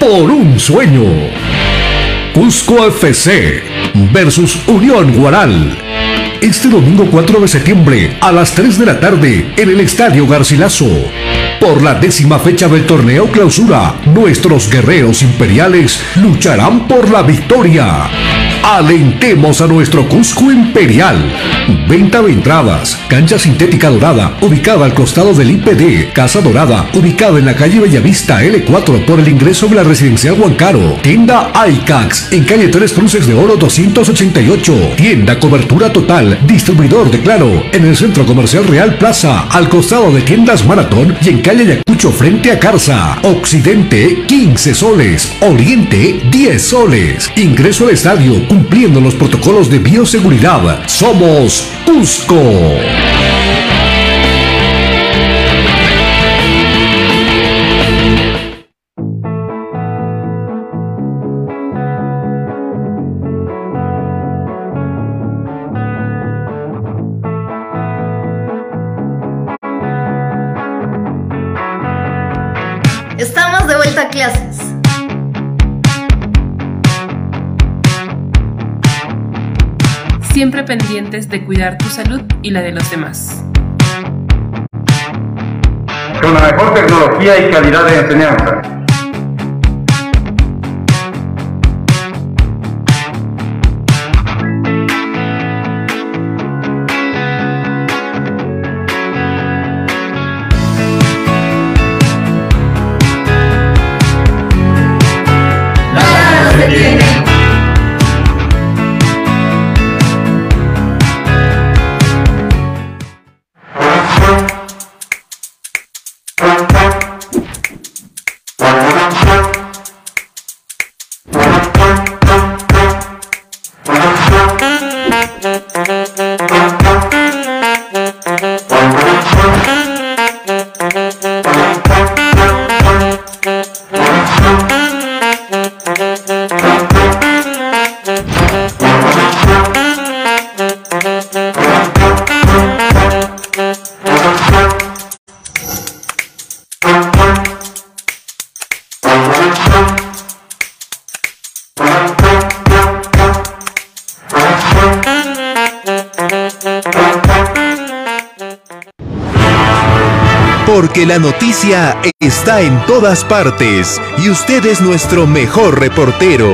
Por un sueño. Cusco FC versus Unión Guaral. Este domingo 4 de septiembre a las 3 de la tarde en el Estadio Garcilaso. Por la décima fecha del torneo clausura, nuestros guerreros imperiales lucharán por la victoria. Alentemos a nuestro Cusco Imperial. Venta de entradas. Cancha sintética dorada, ubicada al costado del IPD. Casa Dorada, ubicada en la calle Bellavista L4 por el ingreso de la residencial Huancaro. Tienda iCax, en calle Tres Cruces de Oro 288. Tienda cobertura total, distribuidor de Claro, en el Centro Comercial Real Plaza, al costado de Tiendas Maratón y en calle Ayacucho frente a Carza. Occidente, 15 soles. Oriente, 10 soles. Ingreso al estadio cumpliendo los protocolos de bioseguridad. Somos Cusco. Pendientes de cuidar tu salud y la de los demás. Con la mejor tecnología y calidad de enseñanza. Está en todas partes y usted es nuestro mejor reportero.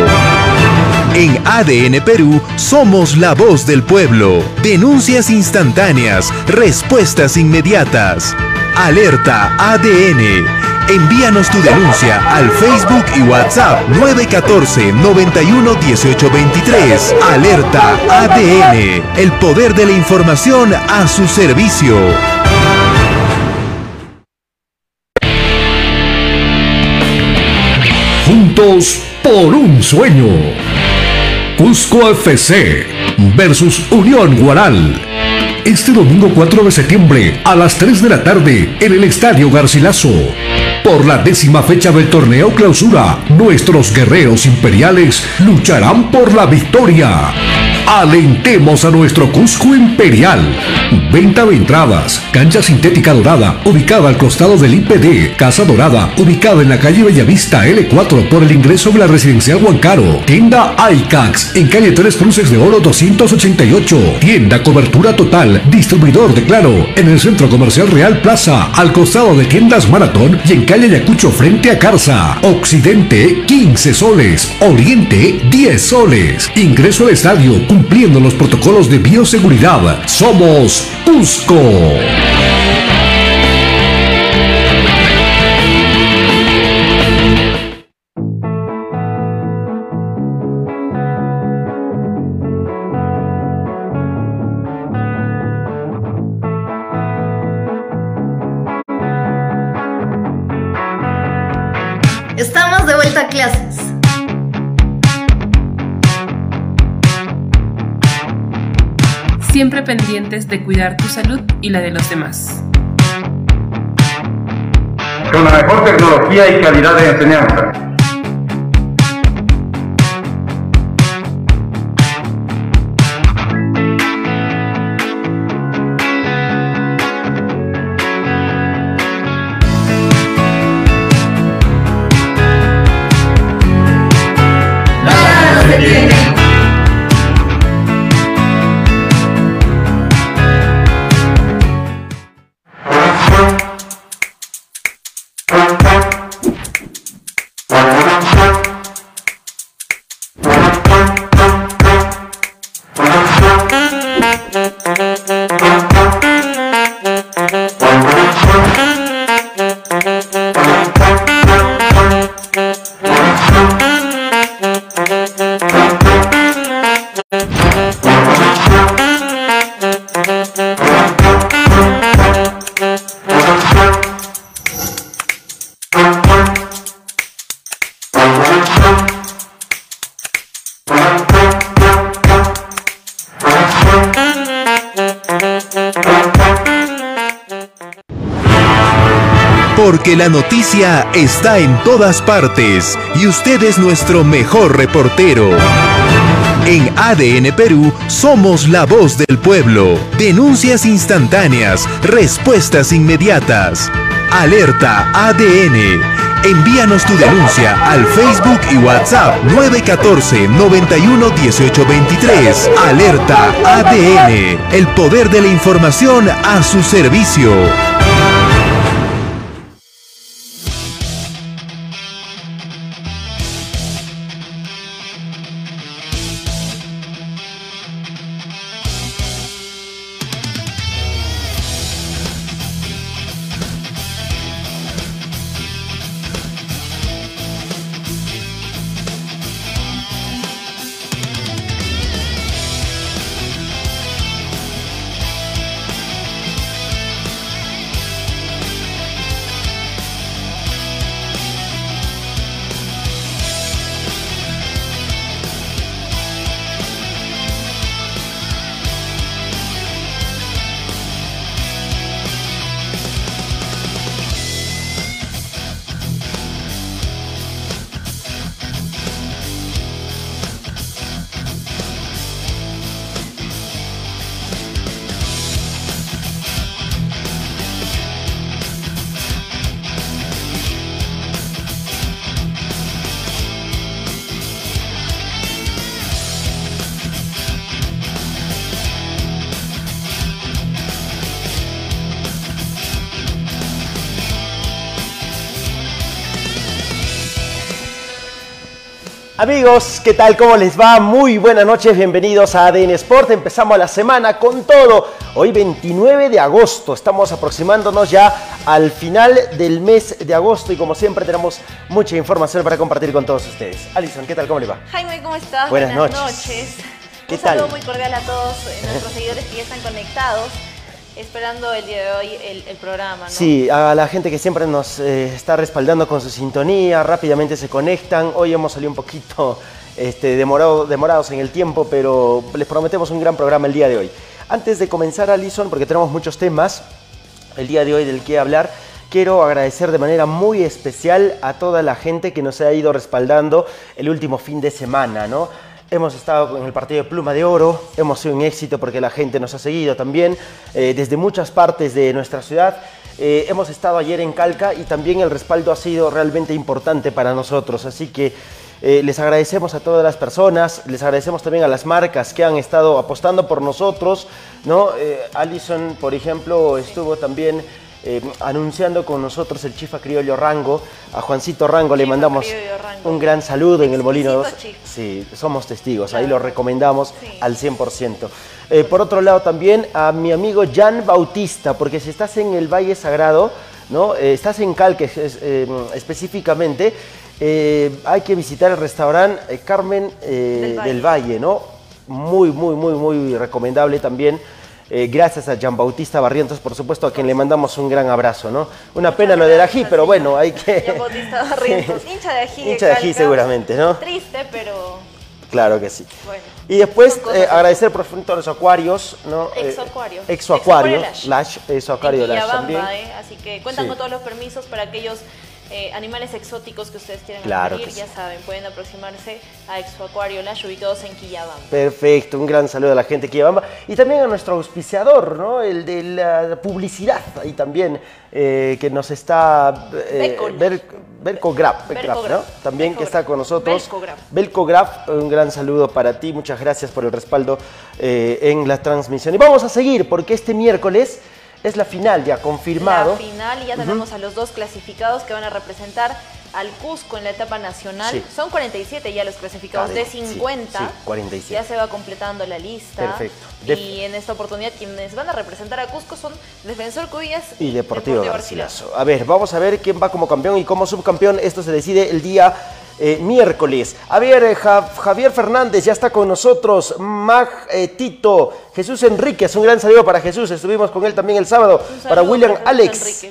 En ADN Perú somos la voz del pueblo. Denuncias instantáneas, respuestas inmediatas. Alerta ADN. Envíanos tu denuncia al Facebook y WhatsApp 914 91 18 23. Alerta ADN. El poder de la información a su servicio. Por un sueño. Cusco FC versus Unión Guaral. Este domingo 4 de septiembre a las 3 de la tarde en el Estadio Garcilaso. Por la décima fecha del torneo clausura, nuestros guerreros imperiales lucharán por la victoria. Alentemos a nuestro Cusco Imperial. Venta de entradas. Cancha sintética dorada, ubicada al costado del IPD. Casa Dorada, ubicada en la calle Bellavista L4 por el ingreso de la residencial Huancaro. Tienda iCax, en calle Tres Cruces de Oro 288. Tienda cobertura total, distribuidor de Claro, en el Centro Comercial Real Plaza, al costado de Tiendas Maratón y en calle Ayacucho frente a Carza. Occidente, 15 soles. Oriente, 10 soles. Ingreso al estadio cumpliendo los protocolos de bioseguridad. Somos Cusco. De cuidar tu salud y la de los demás. Con la mejor tecnología y calidad de enseñanza. Está en todas partes y usted es nuestro mejor reportero. En ADN Perú somos la voz del pueblo. Denuncias instantáneas, respuestas inmediatas. Alerta ADN. Envíanos tu denuncia al Facebook y WhatsApp 914 91 18 23. Alerta ADN. El poder de la información a su servicio. Amigos, ¿qué tal? ¿Cómo les va? Muy buenas noches, bienvenidos a ADN Sport. Empezamos la semana con todo. Hoy 29 de agosto, estamos aproximándonos ya al final del mes de agosto y como siempre tenemos mucha información para compartir con todos ustedes. Alison, ¿qué tal? ¿Cómo le va? Jaime, ¿cómo estás? Buenas noches. ¿Qué Un tal? saludo muy cordial a todos eh, nuestros seguidores que ya están conectados, esperando el día de hoy el, el programa, ¿no? Sí, a la gente que siempre nos eh, está respaldando con su sintonía, rápidamente se conectan. Hoy hemos salido un poquito este, demorado- demorados en el tiempo, pero les prometemos un gran programa el día de hoy. Antes de comenzar, Alison, porque tenemos muchos temas el día de hoy del que hablar, quiero agradecer de manera muy especial a toda la gente que nos ha ido respaldando el último fin de semana, ¿no? Hemos estado con el partido de Pluma de Oro, hemos sido un éxito porque la gente nos ha seguido también eh, desde muchas partes de nuestra ciudad. Eh, hemos estado ayer en Calca y también el respaldo ha sido realmente importante para nosotros, así que eh, les agradecemos a todas las personas, les agradecemos también a las marcas que han estado apostando por nosotros, ¿no? Eh, Allison, por ejemplo, estuvo también eh, anunciando con nosotros el chifa criollo Rango, a Juancito Rango le mandamos un gran saludo en el Molino 2. Exquisito chifa. Sí, somos testigos, ahí lo recomendamos Sí. al 100%. Eh, por otro lado también a mi amigo Jan Bautista, porque si estás en el Valle Sagrado, ¿no? Eh, estás en Calque es- específicamente, eh, hay que visitar el restaurante eh, Carmen eh, Del Valle. del Valle, ¿no? Muy, muy, muy, muy recomendable también. Eh, gracias a Jean Bautista Barrientos, por supuesto, a quien le mandamos un gran abrazo, ¿no? Una pena lo del ají, pero bueno, hay que... Jean Bautista Barrientos, hincha de ají. Hincha de ají seguramente, ¿no? Triste, pero Claro que sí. bueno. Y después eh, agradecer por a los acuarios, ¿no? Exoacuario. Exoacuario, Exoacuario Lash, Exoacuario Lash Quillabamba, también. ¿eh? Así que cuentan Sí. con todos los permisos para aquellos eh, animales exóticos que ustedes quieran Claro adquirir. Ya saben, pueden aproximarse a Exoacuario Lash ubicados en Quillabamba. Perfecto, un gran saludo a la gente que Quillabamba y también a nuestro auspiciador, ¿no? El de la publicidad ahí también, eh, que nos está... Eh, Becol. Ber- Bercograph, Bercograph, ¿no? También que está con nosotros. Belcograph. Belcograph, un gran saludo para ti, muchas gracias por el respaldo eh, en la transmisión. Y vamos a seguir porque este miércoles es la final ya confirmado. La final y ya tenemos a los dos clasificados que van a representar al Cusco en la etapa nacional. Sí. Son 47 ya los clasificados de Cadena, sí, 50. sí, 47. Ya se va completando la lista. Perfecto. De- Y en esta oportunidad quienes van a representar a Cusco son Defensor Cubillas y Deportivo Garcilaso. Garcilaso. A ver, vamos a ver quién va como campeón y como subcampeón. Esto se decide el día eh, miércoles. A ver, eh, Ja- Javier Fernández ya está con nosotros. Mag eh, Tito, Jesús Enríquez, un gran saludo para Jesús. Estuvimos con él también el sábado. Para William para Alex.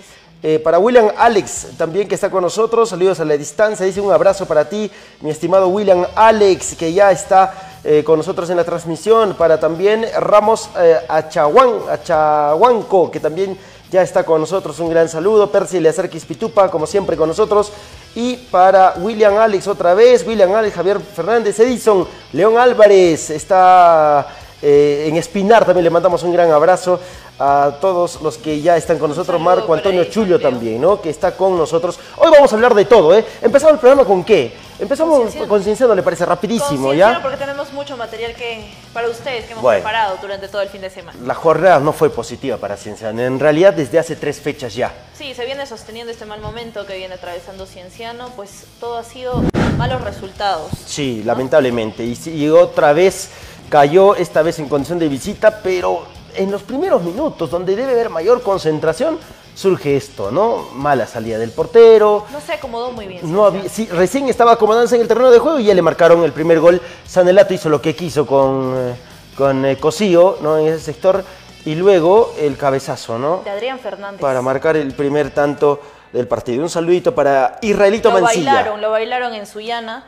Para William Alex, también que está con nosotros, saludos a la distancia, dice un abrazo para ti, mi estimado William Alex, que ya está eh, con nosotros en la transmisión, para también Ramos eh, Achahuan, Achahuanco, que también ya está con nosotros. Un gran saludo. Percy Leacerquis Pitupa, como siempre, con nosotros. Y para William Alex otra vez, William Alex, Javier Fernández, Edison, León Álvarez, está eh, en Espinar, también le mandamos un gran abrazo a todos los que ya están con nosotros, Marco Antonio ahí, también, ¿no? Que está con nosotros. Hoy vamos a hablar de todo, ¿eh? Empezamos el programa con qué? Empezamos Concienciando. con Cienciano, le parece rapidísimo, ¿ya? porque tenemos mucho material que para ustedes que hemos Bueno. preparado durante todo el fin de semana. La jornada no fue positiva para Cienciano, en realidad desde hace tres fechas ya. Sí, se viene sosteniendo este mal momento que viene atravesando Cienciano, pues todo ha sido malos resultados. Sí, lamentablemente. Y, y otra vez cayó, esta vez en condición de visita, pero en los primeros minutos, donde debe haber mayor concentración, surge esto, ¿no? Mala salida del portero. No se acomodó muy bien. No había, sí, recién estaba acomodándose en el terreno de juego y ya le marcaron el primer gol. Sanelato hizo lo que quiso con, eh, con eh, Cosío, ¿no? En ese sector. Y luego el cabezazo, ¿no? De Adrián Fernández. Para marcar el primer tanto del partido. Un saludito para Israelito lo Mancilla. bailaron, lo bailaron en Sullana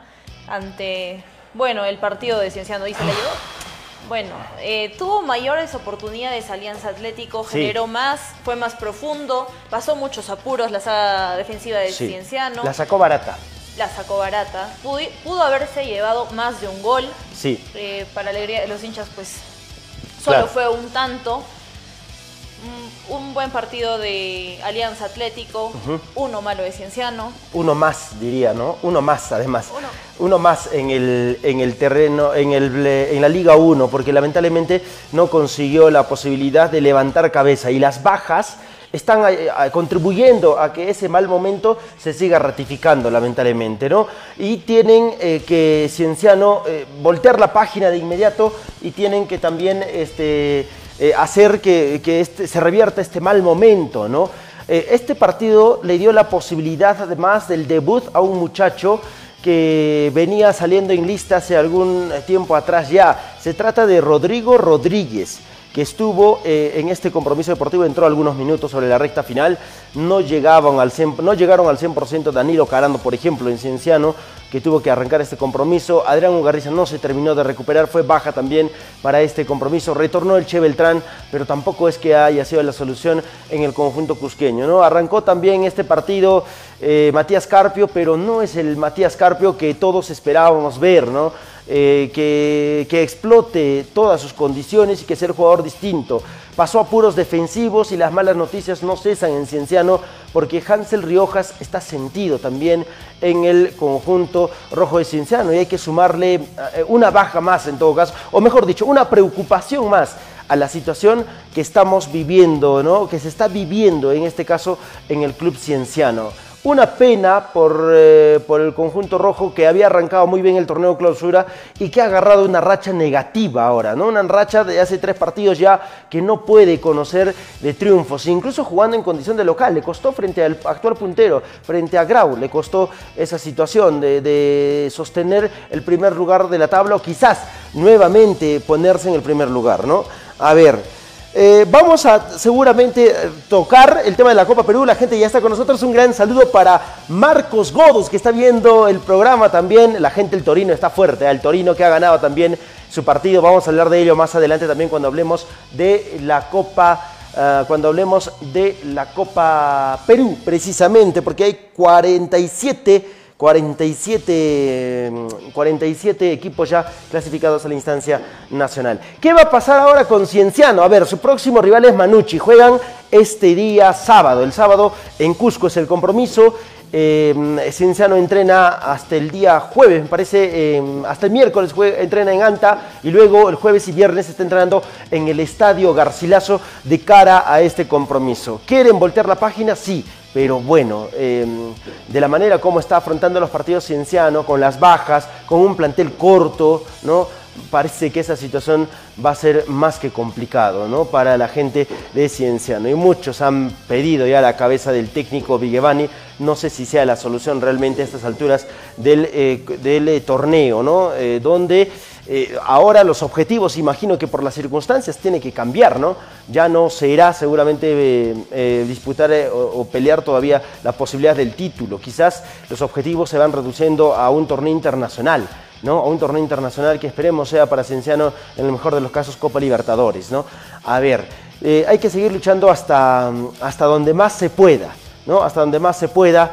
ante, bueno, el partido de Cienciano. ¿Y se llevó? Bueno, eh, tuvo mayores oportunidades Alianza Atlético, Sí. generó más, fue más profundo, pasó muchos apuros la saga defensiva de Sí, Cienciano, La sacó barata. la sacó barata, pudo, pudo haberse llevado más de un gol, Sí. eh, para alegría de los hinchas, pues solo Claro. fue un tanto. Mm, Un buen partido de Alianza Atlético, uno malo de Cienciano. Uno más, diría, ¿no? Uno más, además. Uno. Uno más en el, en el terreno, en, el, en la Liga 1, porque lamentablemente no consiguió la posibilidad de levantar cabeza. Y las bajas están eh, eh, contribuyendo a que ese mal momento se siga ratificando, lamentablemente, ¿no? Y tienen eh, que, Cienciano, eh, voltear la página de inmediato y tienen que también este, eh, hacer que, que este- se revierta este mal momento, ¿no? Eh, este partido le dio la posibilidad, además del debut, a un muchacho que venía saliendo en lista hace algún tiempo atrás ya. Se trata de Rodrigo Rodríguez, que estuvo eh, en este compromiso deportivo, entró algunos minutos sobre la recta final, no, llegaban al 100 no llegaron al 100% Danilo Carando, por ejemplo, en Cienciano, que tuvo que arrancar este compromiso. Adrián Ugarriza no se terminó de recuperar, fue baja también para este compromiso. Retornó el Che Beltrán, pero tampoco es que haya sido la solución en el conjunto cusqueño. ¿no? Arrancó también este partido eh, Matías Carpio, pero no es el Matías Carpio que todos esperábamos ver, ¿no? Eh, que, que explote todas sus condiciones y que sea el jugador distinto. Pasó a puros defensivos y las malas noticias no cesan en Cienciano porque Hansel Riojas está sentido también en el conjunto rojo de Cienciano y hay que sumarle eh, una baja más en todo caso, o mejor dicho, una preocupación más a la situación que estamos viviendo, ¿no? que se está viviendo en este caso en el club cienciano. Una pena por, eh, por el conjunto rojo que había arrancado muy bien el torneo clausura y que ha agarrado una racha negativa ahora, ¿no? Una racha de hace tres partidos ya que no puede conocer de triunfos, incluso jugando en condición de local. Le costó frente al actual puntero, frente a Grau, le costó esa situación de, de sostener el primer lugar de la tabla o quizás nuevamente ponerse en el primer lugar, ¿no? A ver, eh, vamos a seguramente eh, tocar el tema de la Copa Perú. La gente ya está con nosotros. Un gran saludo para Marcos Godos, que está viendo el programa también. La gente del Torino está fuerte. ¿eh? El Torino que ha ganado también su partido. Vamos a hablar de ello más adelante también cuando hablemos de la Copa. cuando hablemos de la Copa Perú, precisamente, porque hay 47 47, mm, 47 equipos ya clasificados a la instancia nacional. ¿Qué va a pasar ahora con Cienciano? A ver, su próximo rival es Manucci. Juegan este día sábado. El sábado en Cusco es el compromiso. Eh, Cienciano entrena hasta el día jueves, me parece, eh, hasta el miércoles entrena en Anta y luego el jueves y viernes está entrenando en el Estadio Garcilaso de cara a este compromiso. ¿Quieren voltear la página? Sí. Pero bueno, eh, de la manera como está afrontando los partidos Cienciano, con las bajas, con un plantel corto, ¿no? Parece que esa situación va a ser más que complicado, ¿no? Para la gente de Cienciano. Y muchos han pedido ya la cabeza del técnico Vigevani. No sé si sea la solución realmente a estas alturas del, eh, del eh, torneo, ¿no? Eh, donde eh, ahora los objetivos, imagino que por las circunstancias, tiene que cambiar, ¿no? Ya no se irá seguramente eh, eh, disputar o, pelear todavía la posibilidad del título. Quizás los objetivos se van reduciendo a un torneo internacional. ¿no? A un torneo internacional que esperemos sea para Cienciano, en el mejor de los casos, Copa Libertadores, ¿no? A ver, hay que seguir luchando hasta, hasta donde más se pueda, ¿no? Hasta donde más se pueda.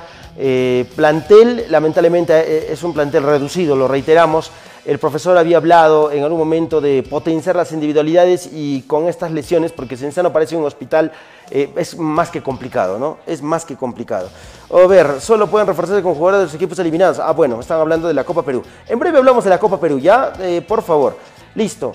Plantel, lamentablemente, es un plantel reducido, lo reiteramos. El profesor había hablado en algún momento de potenciar las individualidades y con estas lesiones, porque Cienciano parece un hospital, eh, es más que complicado, ¿no? Es más que complicado. A ver, solo pueden reforzarse con jugadores de los equipos eliminados. Ah, bueno, están hablando de la Copa Perú. En breve hablamos de la Copa Perú, ¿ya? Eh, por favor. Listo.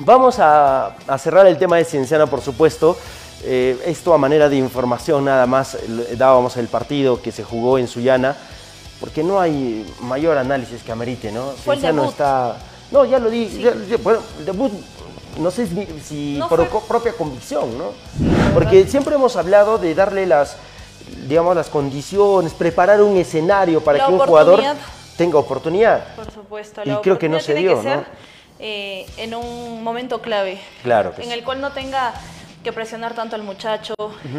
Vamos a, cerrar el tema de Cienciano, por supuesto. Eh, esto a manera de información nada más, dábamos el partido que se jugó en Sullana, porque no hay mayor análisis que amerite, ¿no? Fue el debut. está... No, ya lo di, ya- ya- bueno, el debut, no sé si, si No por fue- propia convicción, ¿no? Porque siempre hemos hablado de darle las, digamos, las condiciones, preparar un escenario para La que un jugador tenga oportunidad. Por supuesto, Y la creo que no se tiene dio, que ser ¿no? eh, en un momento clave. Claro En el cual no tenga que presionar tanto al muchacho,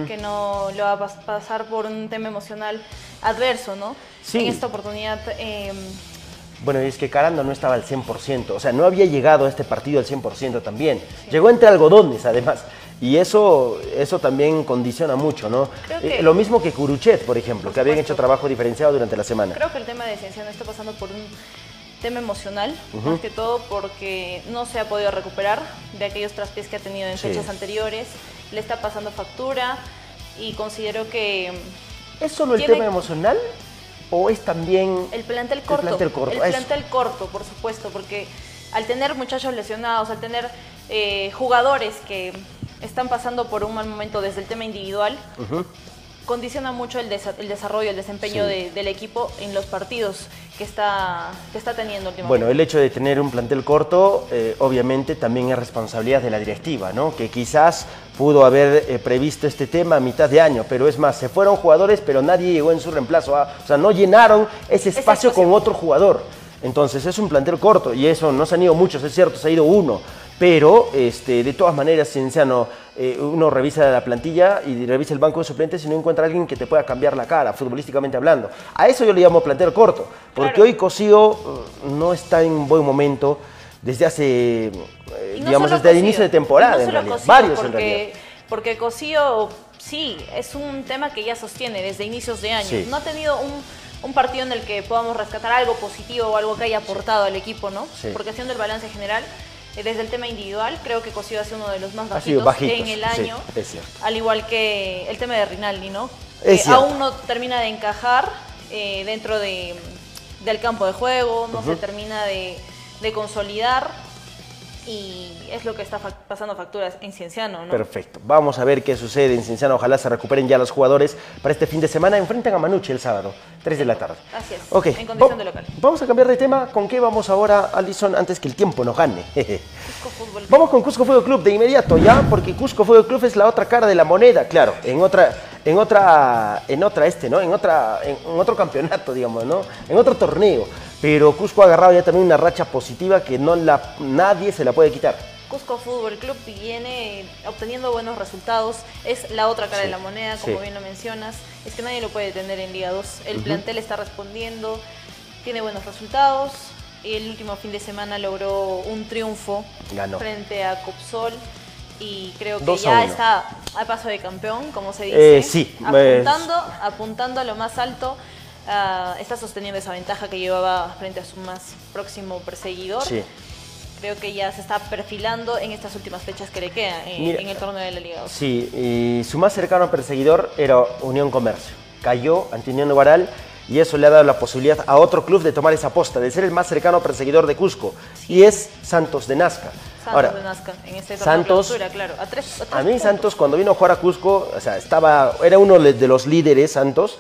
que no lo va a pas- pasar por un tema emocional adverso, ¿no? Sí. En esta oportunidad, eh, Bueno, y es que Carando no estaba al 100%, o sea, no había llegado a este partido al 100% también. Llegó entre algodones, además. Y eso, eso también condiciona mucho, ¿no? Que- Eh, lo mismo que Curuchet, por ejemplo, Por que habían hecho trabajo diferenciado durante la semana. creo que el tema de Cienciano está pasando por un tema emocional, más que todo porque no se ha podido recuperar de aquellos traspiés que ha tenido en Sí. fechas anteriores, le está pasando factura y considero que ¿Es solo el tema emocional o es también El plantel corto. plantel corto, El plantel corto, por supuesto, porque al tener muchachos lesionados, al tener eh, jugadores que están pasando por un mal momento desde el tema individual, condiciona mucho el, desa- el desarrollo, el desempeño Sí. de- del equipo en los partidos que está, que está teniendo últimamente. Bueno, el hecho de tener un plantel corto, eh, obviamente también es responsabilidad de la directiva, ¿no? Que quizás pudo haber eh, previsto este tema a mitad de año, pero es más, se fueron jugadores, pero nadie llegó en su reemplazo. ah, O sea, no llenaron ese espacio. con otro jugador. Entonces es un plantel corto y eso no se han ido muchos, es cierto, se ha ido uno. Pero este, de todas maneras, Cienciano, eh, uno revisa la plantilla y revisa el banco de suplentes y no encuentra a alguien que te pueda cambiar la cara, futbolísticamente hablando. A eso yo le llamo plantel corto, porque Claro. hoy Cosío eh, no está en un buen momento desde hace, eh, no digamos, desde el inicio de temporada, no en realidad. Varios en realidad. Porque Cosío, sí, es un tema que ya sostiene desde inicios de año. Sí. No ha tenido un, un partido en el que podamos rescatar algo positivo o algo que haya aportado al equipo, ¿no? Sí. Porque haciendo el balance general, desde el tema individual, creo que Cosío ha sido uno de los más bajitos, bajitos, en el sí, año. es cierto. Al igual que el tema de Rinaldi, ¿no? Es que cierto. aún no termina de encajar eh, dentro de, del campo de juego, no se termina de, de consolidar y es lo que está fac- pasando facturas en Cienciano, ¿no? Perfecto. Vamos a ver qué sucede en Cienciano. Ojalá se recuperen ya los jugadores para este fin de semana. Enfrentan a Manucci el sábado, 3 de la tarde. Así es, en condición Va- de local. Vamos a cambiar de tema. ¿Con qué vamos ahora, Alison, antes que el tiempo nos gane? Cusco Fútbol Vamos con Cusco Fútbol Club de inmediato, ¿ya? Porque Cusco Fútbol Club es la otra cara de la moneda, claro, en otra, en otra, en otra este, ¿no? En otra, en, en otro campeonato, digamos, ¿no? En otro torneo. Pero Cusco ha agarrado ya también una racha positiva que no la, nadie se la puede quitar. Cusco Fútbol Club viene obteniendo buenos resultados, es la otra cara Sí, de la moneda, como sí. bien lo mencionas, es que nadie lo puede tener en Liga 2, el plantel está respondiendo, tiene buenos resultados, el último fin de semana logró un triunfo Ganó. frente a Copsol y creo que ya está a paso de campeón, como se dice, Eh, sí, apuntando, apuntando a lo más alto. Ah, está sosteniendo esa ventaja que llevaba frente a su más próximo perseguidor Sí. creo que ya se está perfilando en estas últimas fechas que le quedan en, Mira, en el torneo de la Liga 2. Sí, y su más cercano perseguidor era Unión Comercio. Cayó ante Unión de Guaral y eso le ha dado la posibilidad a otro club de tomar esa posta, de ser el más cercano perseguidor de Cusco. Y es Santos de Nazca. Santos Ahora, de Nazca, en este torneo Santos- clausura, claro. A, tres, a tres A mí puntos. Santos cuando vino a jugar a Cusco, o sea, estaba, era uno de de los líderes Santos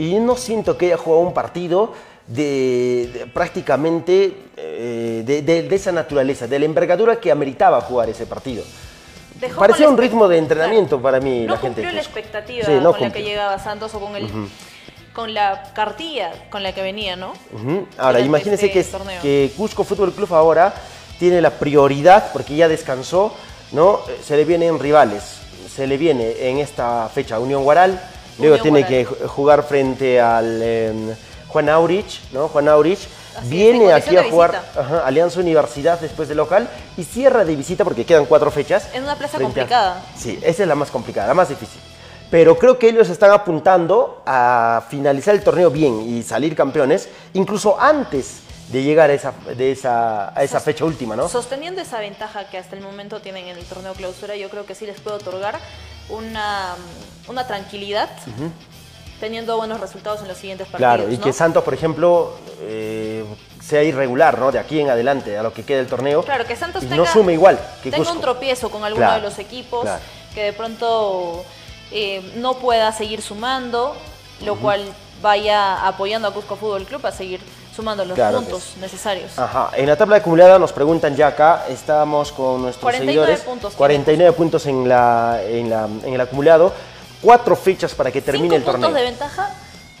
y no siento que haya jugado un partido de, de prácticamente eh, de, de- de esa naturaleza, de la envergadura que ameritaba jugar ese partido. Dejó Parecía un la ritmo de entrenamiento para mí no la gente cumplió la Cusco. expectativa Sí, no con la que cumplió. llegaba Santos o con el con la cartilla con la que venía, ¿no? Ujú. Ahora, durante imagínense este que, torneo. que Cusco Fútbol Club ahora tiene la prioridad, porque ya descansó, ¿no? Eh, Se le vienen rivales. Se le viene en esta fecha Unión Guaral, luego tiene que ju- jugar frente al, eh, Juan Aurich, ¿no? Juan Aurich Así viene en aquí a jugar ajá, Alianza Universidad después de local y cierra de visita porque quedan cuatro fechas. En una plaza a- complicada. Sí, esa es la más complicada, la más difícil. Pero creo que ellos están apuntando a finalizar el torneo bien y salir campeones, incluso antes de llegar a esa, de esa, a esa fecha última, ¿no? Sosteniendo esa ventaja que hasta el momento tienen en el torneo clausura, yo creo que sí les puede otorgar una, una tranquilidad teniendo buenos resultados en los siguientes partidos. Claro, y ¿no? que Santos, por ejemplo, eh, sea irregular, ¿no? De aquí en adelante, a lo que quede del torneo. Claro, que Santos y tenga, no sume igual que tenga Cusco. un tropiezo con alguno Claro, de los equipos, claro. que de pronto eh, no pueda seguir sumando, lo cual vaya apoyando a Cusco Fútbol Club a seguir sumando los Claro puntos necesarios. Ajá, en la tabla acumulada nos preguntan ya acá, estamos con nuestros 49 seguidores. puntos tiene 49 puntos en, la, en, la- en el acumulado. Cuatro fechas para que termine el torneo. puntos de ventaja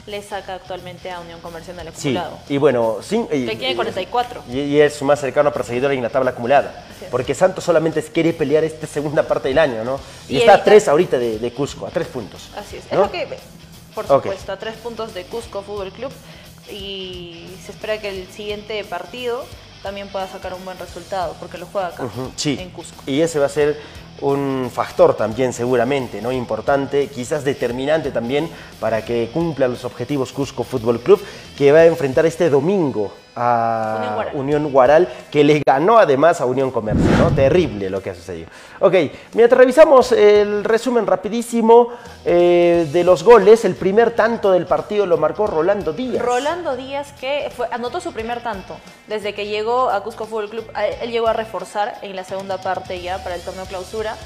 le saca actualmente a Unión Comercial del Sí, acumulado. y bueno, sin, y, Que tiene 44. Y, y es su más cercano perseguidor en la tabla acumulada. Porque Santos solamente quiere pelear esta segunda parte del año, ¿no? Y, Y está a tres ahorita de, de Cusco, a tres puntos. Así es. ¿no? Es lo que, por supuesto, a tres puntos de Cusco Fútbol Club y se espera que el siguiente partido también pueda sacar un buen resultado porque lo juega acá, sí. en Cusco. Y ese va a ser un factor también seguramente, ¿no? Importante, quizás determinante también para que cumpla los objetivos Cusco Fútbol Club, que va a enfrentar este domingo a Unión Guaral. Unión Guaral, que le ganó además a Unión Comercio, ¿no? Terrible lo que ha sucedido. Ok, mientras revisamos el resumen rapidísimo eh, de los goles, el primer tanto del partido lo marcó Rolando Díaz. Rolando Díaz que fue- anotó su primer tanto desde que llegó a Cusco Fútbol Club. Él llegó a reforzar en la segunda parte ya para el torneo clausura.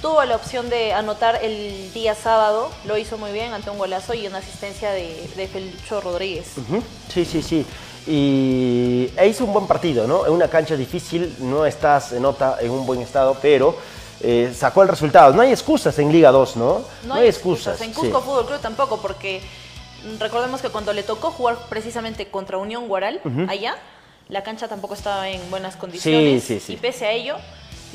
Tuvo la opción de anotar el día sábado, lo hizo muy bien ante un golazo y una asistencia de, de Felcho Rodríguez. Ujú, Sí, sí, sí. Y e hizo un buen partido, ¿no? En una cancha difícil, no estás, se nota, en un buen estado, pero eh, sacó el resultado. No hay excusas en Liga 2, ¿no? No, hay excusas. En Cusco sí. Fútbol Club tampoco, porque recordemos que cuando le tocó jugar precisamente contra Unión Guaral, allá, la cancha tampoco estaba en buenas condiciones. sí, sí. Y pese a ello,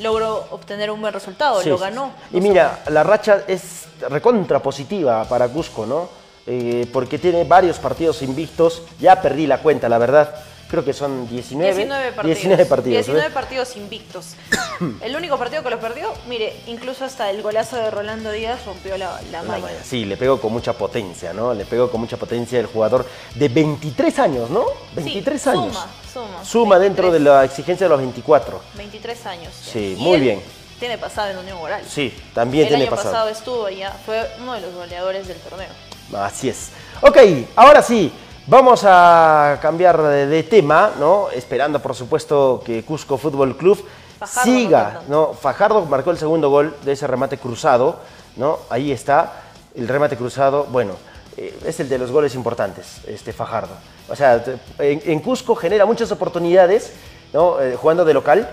logró obtener un buen resultado, lo ganó. Y mira, la racha es recontra positiva para Cusco, ¿no? Eh, porque tiene varios partidos invictos. Ya perdí la cuenta, la verdad. Creo que son 19. 19 partidos. 19 partidos. 19 ¿ves? partidos invictos. el único partido que lo perdió, mire, incluso hasta el golazo de Rolando Díaz rompió la, la La malla. malla. Sí, le pegó con mucha potencia, ¿no? Le pegó con mucha potencia el jugador de 23 años, ¿no? 23 Sí, años. Suma, suma. Suma dentro de 23. la exigencia de los 24. 23 años. Sí, muy él bien. Tiene pasado en Unión Guaral. Sí, también el tiene año pasado. pasado estuvo allá, fue uno de los goleadores del torneo. Así es. Ok, ahora sí, vamos a cambiar de, de tema, ¿no? Esperando, por supuesto, que Cusco Fútbol Club Fajardo siga. ¿no? Fajardo marcó el segundo gol de ese remate cruzado, ¿no? Ahí está, el remate cruzado, bueno, eh, es el de los goles importantes, este Fajardo. O sea, en Cusco genera muchas oportunidades, ¿no? Eh, jugando de local,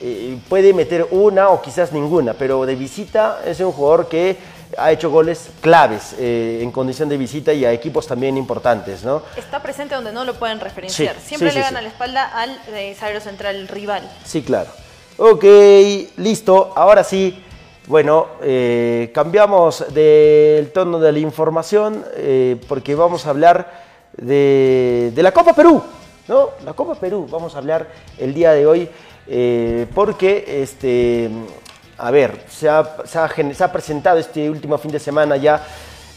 eh, puede meter una o quizás ninguna, pero de visita es un jugador que ha hecho goles claves eh, en condición de visita y a equipos también importantes, ¿no? Está presente donde no lo pueden referenciar. Sí, Siempre sí, le sí, gana la espalda al eh, zaguero central rival. Sí, claro. Ok, listo. Ahora sí, bueno, eh, cambiamos del tono de la información eh, porque vamos a hablar de, de la Copa Perú, ¿no? La Copa Perú, vamos a hablar el día de hoy porque, este, a ver, se ha, se ha gen- se ha presentado este último fin de semana ya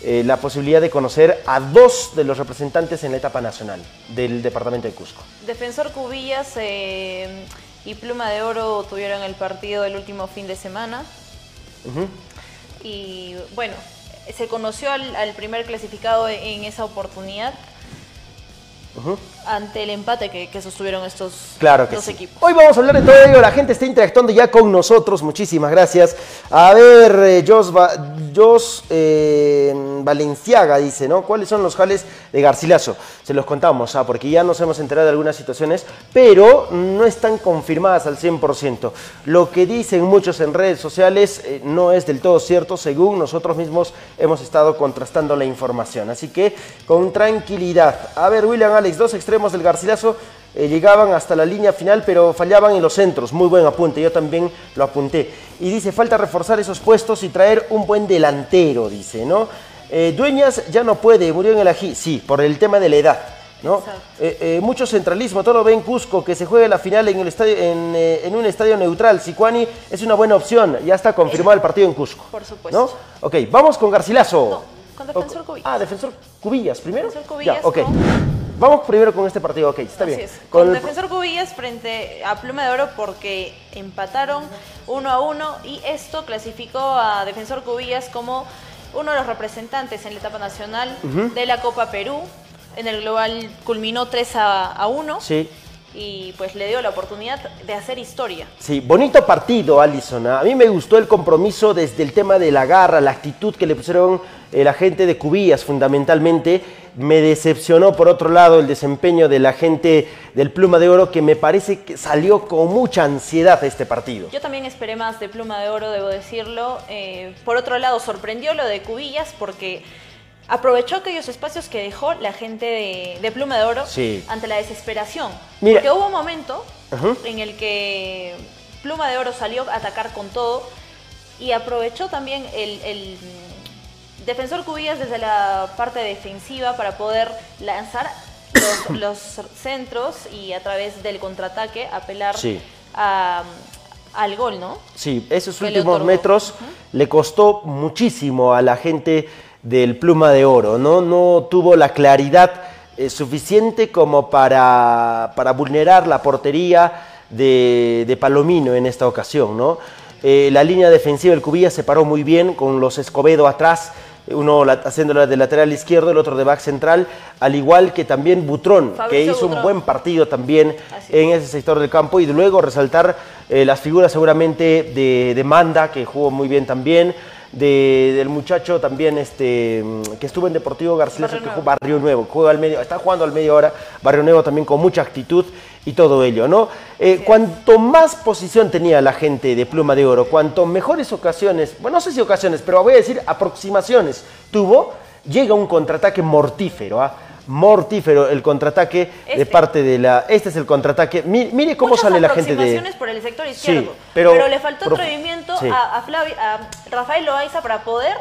eh, la posibilidad de conocer a dos de los representantes en la etapa nacional del departamento de Cusco. Defensor Cubillas eh, y Pluma de Oro tuvieron el partido el último fin de semana. Y bueno, se conoció al, al primer clasificado en esa oportunidad. Ante el empate que, que sostuvieron estos Claro que dos sí. equipos. Hoy vamos a hablar de todo ello. La gente está interactuando ya con nosotros. Muchísimas gracias. A ver, eh, Jos, Va- Jos, eh, Valenciaga dice, ¿no? ¿Cuáles son los jales de Garcilaso? Se los contamos, ah, porque ya nos hemos enterado de algunas situaciones, pero no están confirmadas al 100%. Lo que dicen muchos en redes sociales eh, no es del todo cierto, según nosotros mismos hemos estado contrastando la información. Así que con tranquilidad. A ver, William Alex, dos extremos del Garcilaso eh, llegaban hasta la línea final, pero fallaban en los centros. Muy buen apunte, yo también lo apunté. Y dice, falta reforzar esos puestos y traer un buen delantero, dice, ¿no? Eh, Dueñas ya no puede, murió en el ají. Sí, por el tema de la edad. ¿no? Eh, mucho centralismo, todo lo ve en Cusco, que se juegue la final en, el estadio, en, en un estadio neutral. Sicuani es una buena opción, ya está confirmado el partido en Cusco. Por supuesto. ¿no? Ok, vamos con Garcilaso. No, con Defensor Cubillas. Ah, Defensor Cubillas primero. Defensor Cubillas Ya, ok. con- Vamos primero con este partido, ok, está Así bien. es. Con Con el- Defensor Cubillas frente a Pluma de Oro porque empataron uno a uno y esto clasificó a Defensor Cubillas como uno de los representantes en la etapa nacional de la Copa Perú. En el global culminó 3 a, a 1 Sí. y pues le dio la oportunidad de hacer historia. Sí, bonito partido, Alison. ¿ah? A mí me gustó el compromiso desde el tema de la garra, la actitud que le pusieron eh, la gente de Cubillas fundamentalmente. Me decepcionó, por otro lado, el desempeño de la gente del Pluma de Oro, que me parece que salió con mucha ansiedad a este partido. Yo también esperé más de Pluma de Oro, debo decirlo. Eh, por otro lado, sorprendió lo de Cubillas porque aprovechó aquellos espacios que dejó la gente de, de Pluma de Oro Sí. ante la desesperación. Mira. Porque hubo un momento en el que Pluma de Oro salió a atacar con todo y aprovechó también el, el, defensor Cubillas desde la parte defensiva para poder lanzar los, los centros y a través del contraataque apelar Sí. a- al gol, ¿no? Sí, esos que últimos metros le costó muchísimo a la gente del Pluma de Oro, ¿no? No tuvo la claridad eh, suficiente como para, para vulnerar la portería de, de Palomino en esta ocasión, ¿no? Eh, la línea defensiva del Cubilla se paró muy bien con los Escobedo atrás, uno la- haciéndola de lateral izquierdo, el otro de back central, al igual que también Butrón, que hizo un buen partido también Así en ese sector del campo y luego resaltar eh, las figuras seguramente de, de Manda, que jugó muy bien también, de- del muchacho también este, que estuvo en Deportivo Garcilaso, Barrio que Nuevo. jugó Barrio Nuevo, juega al medio, está jugando al medio hora, Barrio Nuevo también con mucha actitud y todo ello, ¿no? Eh, cuanto más posición tenía la gente de Pluma de Oro, cuanto mejores ocasiones, bueno, no sé si ocasiones, pero voy a decir aproximaciones tuvo, llega un contraataque mortífero, ¿ah? Mortífero el contraataque de Este. parte de la. Este es el contraataque. Mi- Mire cómo Muchas sale la gente de. aproximaciones por el sector izquierdo. pero- pero, le faltó atrevimiento sí. a, a Flavi- a Rafael Loaiza para poder,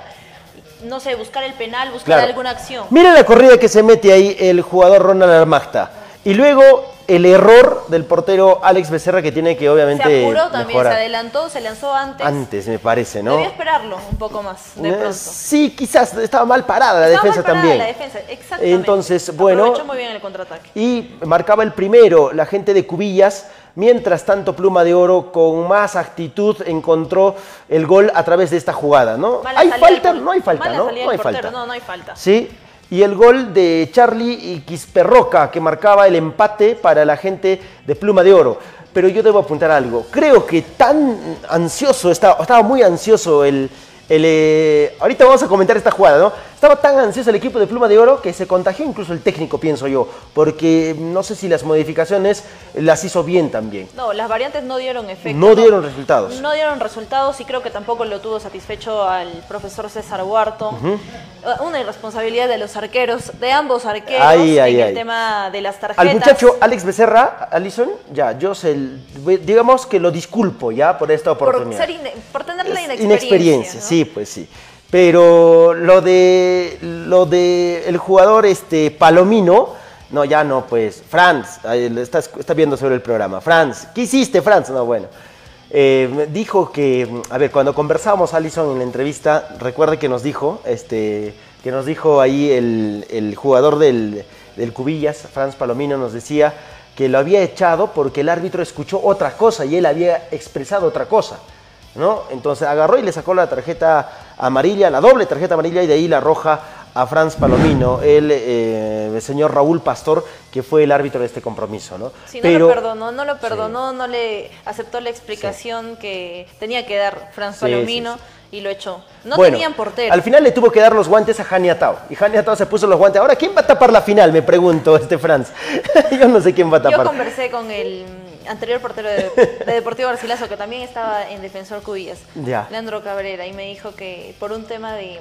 no sé, buscar el penal, buscar Claro. alguna acción. Mira la corrida que se mete ahí el jugador Ronald Armagta. Y luego el error del portero Alex Becerra que tiene que obviamente. se apuró también, mejorar. se adelantó, se lanzó antes. Antes, me parece, ¿no? Debía esperarlo un poco más, de Eh, pronto. Sí, quizás estaba mal parada la Estaba defensa mal parada también. La defensa, exactamente. Entonces, bueno. Aprovechó muy bien el contraataque. Y marcaba el primero la gente de Cubillas. Mientras tanto, Pluma de Oro con más actitud encontró el gol a través de esta jugada, ¿no? Mala ¿Hay falta? del- No hay falta, mala ¿no? No hay portero, falta. No, no hay falta. Sí. Y el gol de Charlie Quisperroca, que marcaba el empate para la gente de Pluma de Oro. Pero yo debo apuntar algo. Creo que tan ansioso, estaba, estaba muy ansioso el... el, eh, ahorita vamos a comentar esta jugada, ¿no? Estaba tan ansioso el equipo de Pluma de Oro que se contagió incluso el técnico, pienso yo. Porque no sé si las modificaciones las hizo bien también. No, las variantes no dieron efecto. No dieron resultados. No dieron resultados y creo que tampoco lo tuvo satisfecho al profesor César Huarto. Eh, Una irresponsabilidad de los arqueros, de ambos arqueros, Ay, en ay. el tema de las tarjetas. Al muchacho Alex Becerra, Alison, ya, yo se, digamos que lo disculpo ya por esta por, oportunidad. ser ine- por tener la inexperiencia. inexperiencia, ¿no? sí, pues sí. Pero lo de lo de el jugador este Palomino, no, ya no, pues, Franz, está, está viendo sobre el programa. Franz, ¿qué hiciste, Franz? No, bueno. Eh, dijo que, a ver, cuando conversamos, Alison, en la entrevista, recuerde que nos dijo, este, que nos dijo ahí el, el jugador del, del Cubillas, Franz Palomino, nos decía que lo había echado porque el árbitro escuchó otra cosa y él había expresado otra cosa. ¿No? Entonces agarró y le sacó la tarjeta amarilla, la doble tarjeta amarilla y de ahí la roja a Franz Palomino, el, eh, el señor Raúl Pastor, que fue el árbitro de este compromiso, ¿no? Si no lo perdonó, no lo perdonó, no le aceptó la explicación que tenía que dar Franz Sí, Palomino sí, y lo echó. No Bueno, tenían portero. Al final le tuvo que dar los guantes a Jani Atao. Y Jani Atao se puso los guantes. Ahora, ¿quién va a tapar la final? Me pregunto, este Franz. Yo no sé quién va a Yo tapar. conversé con el anterior portero de, de Deportivo Garcilaso, que también estaba en Defensor Cubillas, Ya. Leandro Cabrera, y me dijo que por un tema de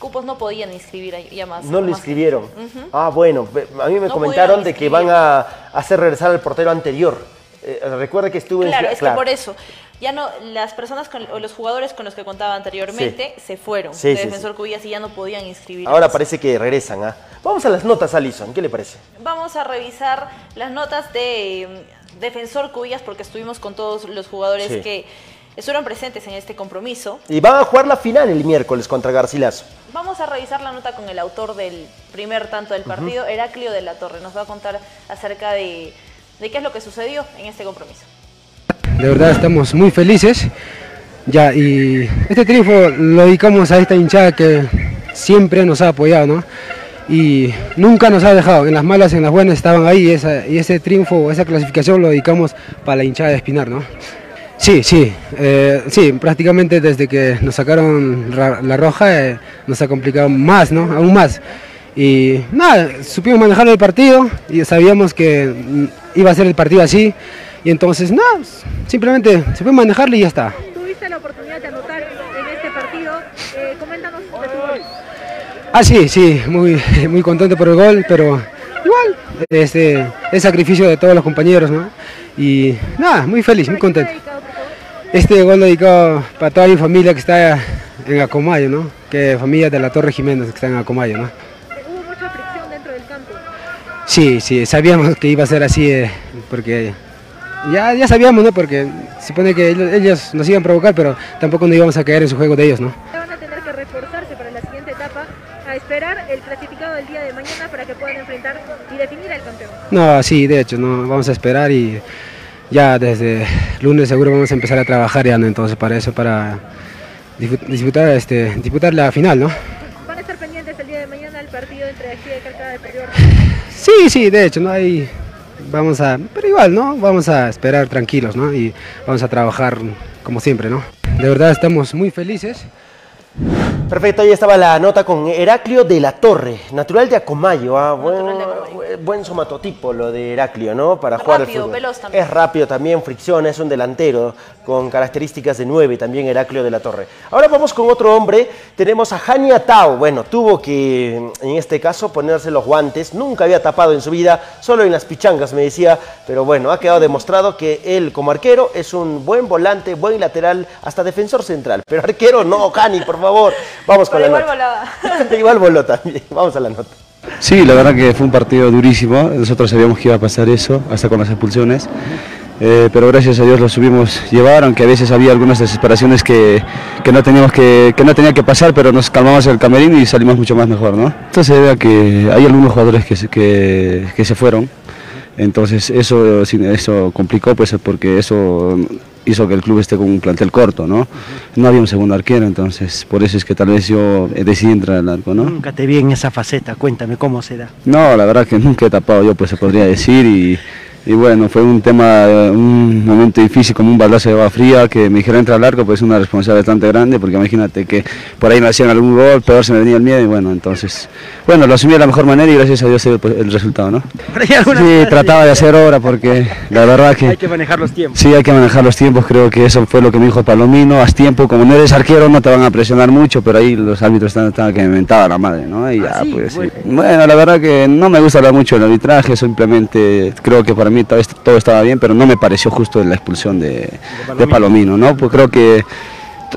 cupos no podían inscribir ya más. No lo más inscribieron. Ah, bueno, a mí me No comentaron de que van a hacer regresar al portero anterior. Eh, recuerde que estuvo Claro, en... es que por eso, ya no, las personas con- o los jugadores con los que contaba anteriormente se fueron Sí, de sí, Defensor Cubillas y ya no podían inscribir. Ahora parece que regresan, ¿ah? Vamos a las notas, Alison, ¿qué le parece? Vamos a revisar las notas de eh, Defensor Cubillas porque estuvimos con todos los jugadores que estuvieron presentes en este compromiso. Y van a jugar la final el miércoles contra Garcilaso. Vamos a revisar la nota con el autor del primer tanto del partido, Heraclio de la Torre. Nos va a contar acerca de, de qué es lo que sucedió en este compromiso. De verdad estamos muy felices. Ya, y este triunfo lo dedicamos a esta hinchada que siempre nos ha apoyado, ¿no? Y nunca nos ha dejado, en las malas, en las buenas estaban ahí, y, esa- y ese triunfo, esa clasificación lo dedicamos para la hinchada de Espinar, ¿no? Sí, sí, eh, sí, prácticamente desde que nos sacaron la roja eh, nos ha complicado más, ¿no? Aún más. Y nada, supimos manejar el partido y sabíamos que iba a ser el partido así. Y entonces, nada, simplemente se fue manejarlo y ya está. Tuviste la oportunidad de anotar en este partido. Eh, coméntanos de tu gol. Ah, sí, sí, muy, muy contento por el gol, pero igual, este, es sacrificio de todos los compañeros, ¿no? Y nada, muy feliz, muy contento. Este gol dedicado para toda mi familia que está en Acomayo, ¿no? Que familia de la Torre Jiménez que está en Acomayo, ¿no? Hubo mucha fricción dentro del campo. Sí, sí, sabíamos que iba a ser así, eh, porque ya, ya sabíamos, ¿no? Porque se supone que ellos, nos iban a provocar, pero tampoco nos íbamos a caer en su juego de ellos, ¿no? Van a tener que reforzarse para la siguiente etapa, a esperar el clasificado del día de mañana para que puedan enfrentar y definir al campeón. No, sí, de hecho, no, vamos a esperar y ya desde lunes seguro vamos a empezar a trabajar ya, ¿no? Entonces para eso, para dispu- disputar, este, disputar la final, ¿no? Van a estar pendientes el día de mañana al partido entre aquí de Calcada de Perdió. Sí, sí, de hecho, ¿no? Ahí vamos a, pero igual, ¿no? Vamos a esperar tranquilos, ¿no? Y vamos a trabajar como siempre, ¿no? De verdad estamos muy felices. Perfecto, ahí estaba la nota con Heraclio de la Torre, natural de Acomayo. ah, buen, Natural de Acomayo. buen somatotipo lo de Heraclio, ¿no? Para jugar al Rápido, fútbol. veloz también. Es rápido también, fricción, es un delantero con características de 9, también Heraclio de la Torre. Ahora vamos con otro hombre, tenemos a Hania Tao. Bueno, tuvo que, en este caso, ponerse los guantes, nunca había tapado en su vida, solo en las pichangas, me decía, pero bueno, ha quedado demostrado que él como arquero es un buen volante, buen lateral, hasta defensor central. Pero arquero no, Hani, por favor. Vamos con Pero la igual nota. volaba. igual voló también. Vamos a la nota. Sí, la verdad que fue un partido durísimo. Nosotros sabíamos que iba a pasar eso, hasta con las expulsiones. Eh, pero gracias a Dios lo subimos llevar, aunque a veces había algunas desesperaciones que, que no teníamos que, que no tenía que pasar, pero nos calmamos el camerino y salimos mucho más mejor, ¿no? Entonces se debe a que hay algunos jugadores que se, que, que se fueron. Entonces eso, eso complicó, pues porque eso hizo que el club esté con un plantel corto, ¿no? No había un segundo arquero, entonces por eso es que tal vez yo eh, decidí entrar al arco, ¿no? Nunca te vi en esa faceta, cuéntame cómo será. No, la verdad que nunca he tapado yo, pues se podría decir, y, y bueno, fue un tema, eh, un momento difícil, como un baldazo de agua fría, que me dijeron entrar al arco, pues una responsabilidad bastante grande, porque imagínate que por ahí me hacían algún gol, peor se me venía el miedo, y bueno, entonces, bueno, lo asumí de la mejor manera y gracias a Dios se pues, el resultado, ¿no? Sí, trataba de hacer obra, porque la verdad que... Hay que manejar los tiempos. Sí, hay que manejar los tiempos, creo que eso fue lo que me dijo Palomino, haz tiempo, como no eres arquero no te van a presionar mucho, pero ahí los árbitros estaban, estaban que me mentaba la madre, ¿no? Y ya, sí, pues sí. bueno. Bueno, la verdad que no me gusta hablar mucho del arbitraje, simplemente creo que para mí todo, est- todo estaba bien, pero no me pareció justo la expulsión de, de Palomino, ¿no? Pues creo que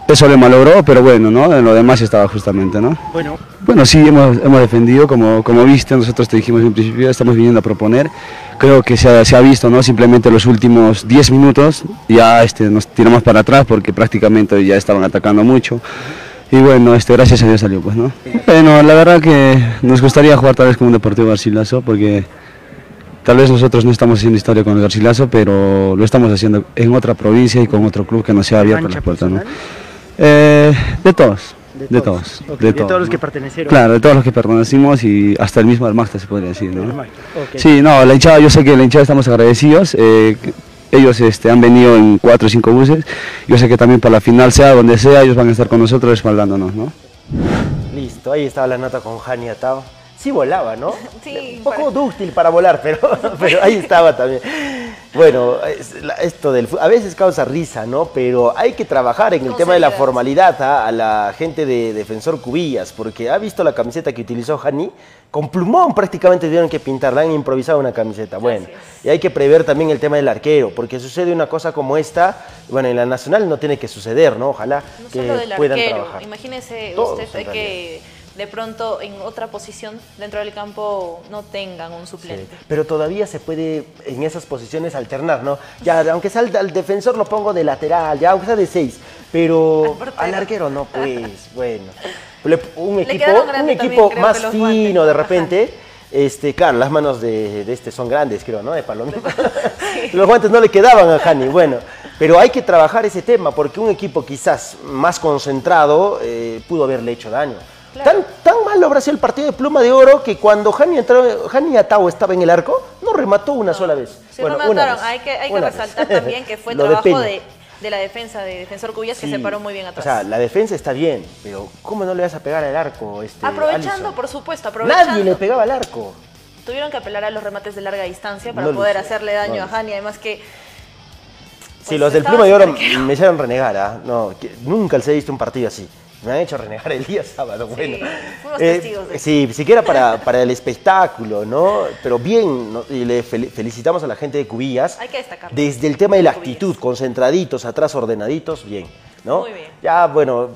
eso le malogró, pero bueno, ¿no? En lo demás estaba justamente, ¿no? Bueno, Bueno, sí, hemos, hemos defendido, como, como viste, nosotros te dijimos en principio, estamos viniendo a proponer. Creo que se ha, se ha visto, ¿no? Simplemente los últimos 10 minutos ya este, nos tiramos para atrás porque prácticamente ya estaban atacando mucho. Y bueno, este, gracias a Dios salió, pues, ¿no? Bueno, la verdad que nos gustaría jugar tal vez con un Deportivo Garcilaso porque tal vez nosotros no estamos haciendo historia con el Garcilaso, pero lo estamos haciendo en otra provincia y con otro club que nos sea abierto ¿Revancha las puertas, ¿no? Eh, de todos, De de todos. de de todos. todos los que pertenecieron. Claro, de todos los que pertenecimos y hasta el mismo Armagta se podría decir. Sí, no, la hinchada, yo sé que la hinchada estamos agradecidos. eh, ellos este, han venido en cuatro o cinco buses. Yo sé que también para la final, sea donde sea, ellos van a estar con nosotros respaldándonos, ¿no? Listo, ahí estaba la nota con Hania Tao. Sí volaba, ¿no? Sí, Un poco dúctil para volar, pero, pero ahí estaba también. Bueno, esto del a veces causa risa, ¿no? Pero hay que trabajar en el tema de la formalidad ¿ah? a la gente de Defensor Cubillas, porque ha visto la camiseta que utilizó Hani, con plumón prácticamente tuvieron que pintarla, han improvisado una camiseta. Bueno, y hay que prever también el tema del arquero, porque sucede una cosa como esta, bueno, en la nacional no tiene que suceder, ¿no? Ojalá No que solo del puedan arquero, trabajar. imagínese Todos, usted que de pronto en otra posición dentro del campo no tengan un suplente. Sí, Pero todavía se puede en esas posiciones alternar, ¿no? Ya, aunque sea al, al defensor lo pongo de lateral, ya aunque sea de seis, pero al, arquero no, pues, bueno. Un equipo, un equipo también, más fino de repente. Este, claro, las manos de, de este son grandes, creo, ¿no? De Palomino. Los guantes no le quedaban a Hani, bueno. Pero hay que trabajar ese tema, porque un equipo quizás más concentrado eh, pudo haberle hecho daño. Tan, tan mal habrá sido el partido de Pluma de Oro que cuando Hani, entró, Hani Atao estaba en el arco, no remató una sola vez. Sí, Bueno, no una mataron. vez, Hay que, hay que una vez. resaltar también que fue Lo de trabajo de, de la defensa de Defensor Cubillas que Sí. se paró muy bien O atrás. sea, la defensa está bien, pero ¿cómo no le vas a pegar al arco? Este, aprovechando, por supuesto, aprovechando. Nadie le pegaba al arco. Tuvieron que apelar a los remates de larga distancia para No lo poder hacerle daño lo a Hani. Además que Sí, los del Pluma de Oro me hicieron renegar, ¿ah? No, que nunca se ha visto un partido así. Me han hecho renegar el día sábado, bueno. fuimos Eh, testigos de eso. sí, siquiera para, para el espectáculo, ¿no? Pero bien, ¿no? y le fel- felicitamos a la gente de Cubillas. hay que destacar. Desde el tema de la actitud, concentraditos, atrás ordenaditos, bien, ¿no? Muy bien. Ya, bueno,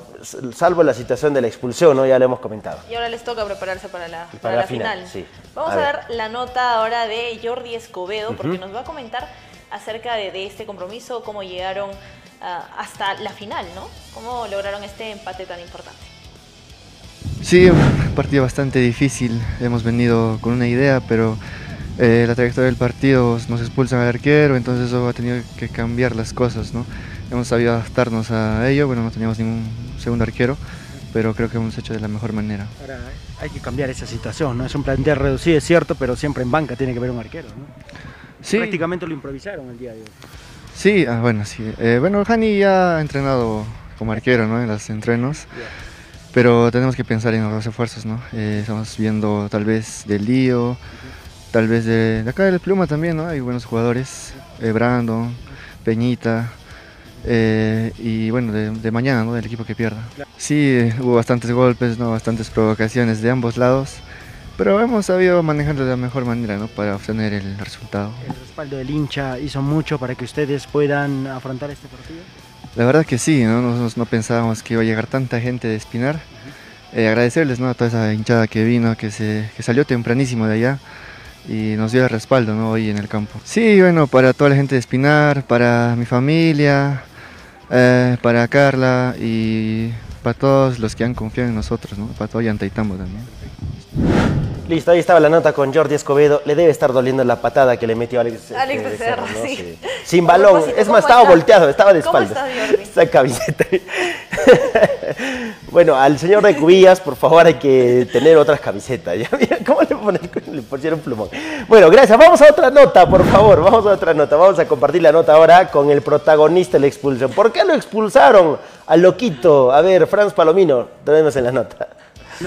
salvo la situación de la expulsión, ¿no? Ya lo hemos comentado. Y ahora les toca prepararse para la, para Para la final, final. sí. Vamos A a, ver. ver la nota ahora de Jordi Escobedo, porque nos va a comentar acerca de, de este compromiso, cómo llegaron hasta la final, ¿no? Cómo lograron este empate tan importante. Sí, un partido bastante difícil. Hemos venido con una idea, pero eh, la trayectoria del partido nos expulsan al arquero, entonces eso ha tenido que cambiar las cosas, ¿no? Hemos sabido adaptarnos a ello, bueno, no teníamos ningún segundo arquero, pero creo que hemos hecho de la mejor manera. Ahora hay que cambiar esa situación, ¿no? Es un plantel reducido, es cierto, pero siempre en banca tiene que haber un arquero, ¿no? Sí. Prácticamente lo improvisaron el día de hoy. Sí, ah, bueno, sí. Eh, bueno, Hani ya ha entrenado como arquero, ¿no? En los entrenos. Pero tenemos que pensar en los refuerzos, ¿no? Eh, estamos viendo tal vez del Lío, tal vez de, de acá del Pluma también, ¿no? Hay buenos jugadores, eh, Brandon, Peñita, eh, y bueno, de, de mañana, ¿no? Del equipo que pierda. Sí, hubo bastantes golpes, ¿no? Bastantes provocaciones de ambos lados, pero hemos sabido manejarlo de la mejor manera, ¿no? Para obtener el resultado. El respaldo del hincha hizo mucho para que ustedes puedan afrontar este partido. La verdad que sí, ¿no? Nosotros no pensábamos que iba a llegar tanta gente de Espinar. Eh, agradecerles ¿no? a toda esa hinchada que vino, que, se, que salió tempranísimo de allá y nos dio el respaldo ¿no? hoy en el campo. Sí, bueno, para toda la gente de Espinar, para mi familia, eh, para Carla y para todos los que han confiado en nosotros, ¿no? para todo Yantaitambo también. Listo, ahí estaba la nota con Jordi Escobedo. Le debe estar doliendo la patada que le metió Alex, este, Alex Becerra, ¿no? sí. Sin A balón. Es ¿cómo más, estaba está? volteado, estaba de ¿Cómo espaldas. Esa camiseta. bueno, al señor de Cubillas, por favor, hay que tener otras camisetas. ¿Cómo le ponen? Le pusieron plumón. Bueno, gracias. Vamos a otra nota, por favor. Vamos a otra nota. Vamos a compartir la nota ahora con el protagonista de la expulsión. ¿Por qué lo expulsaron al loquito? A ver, Franz Palomino, tenemos en la nota.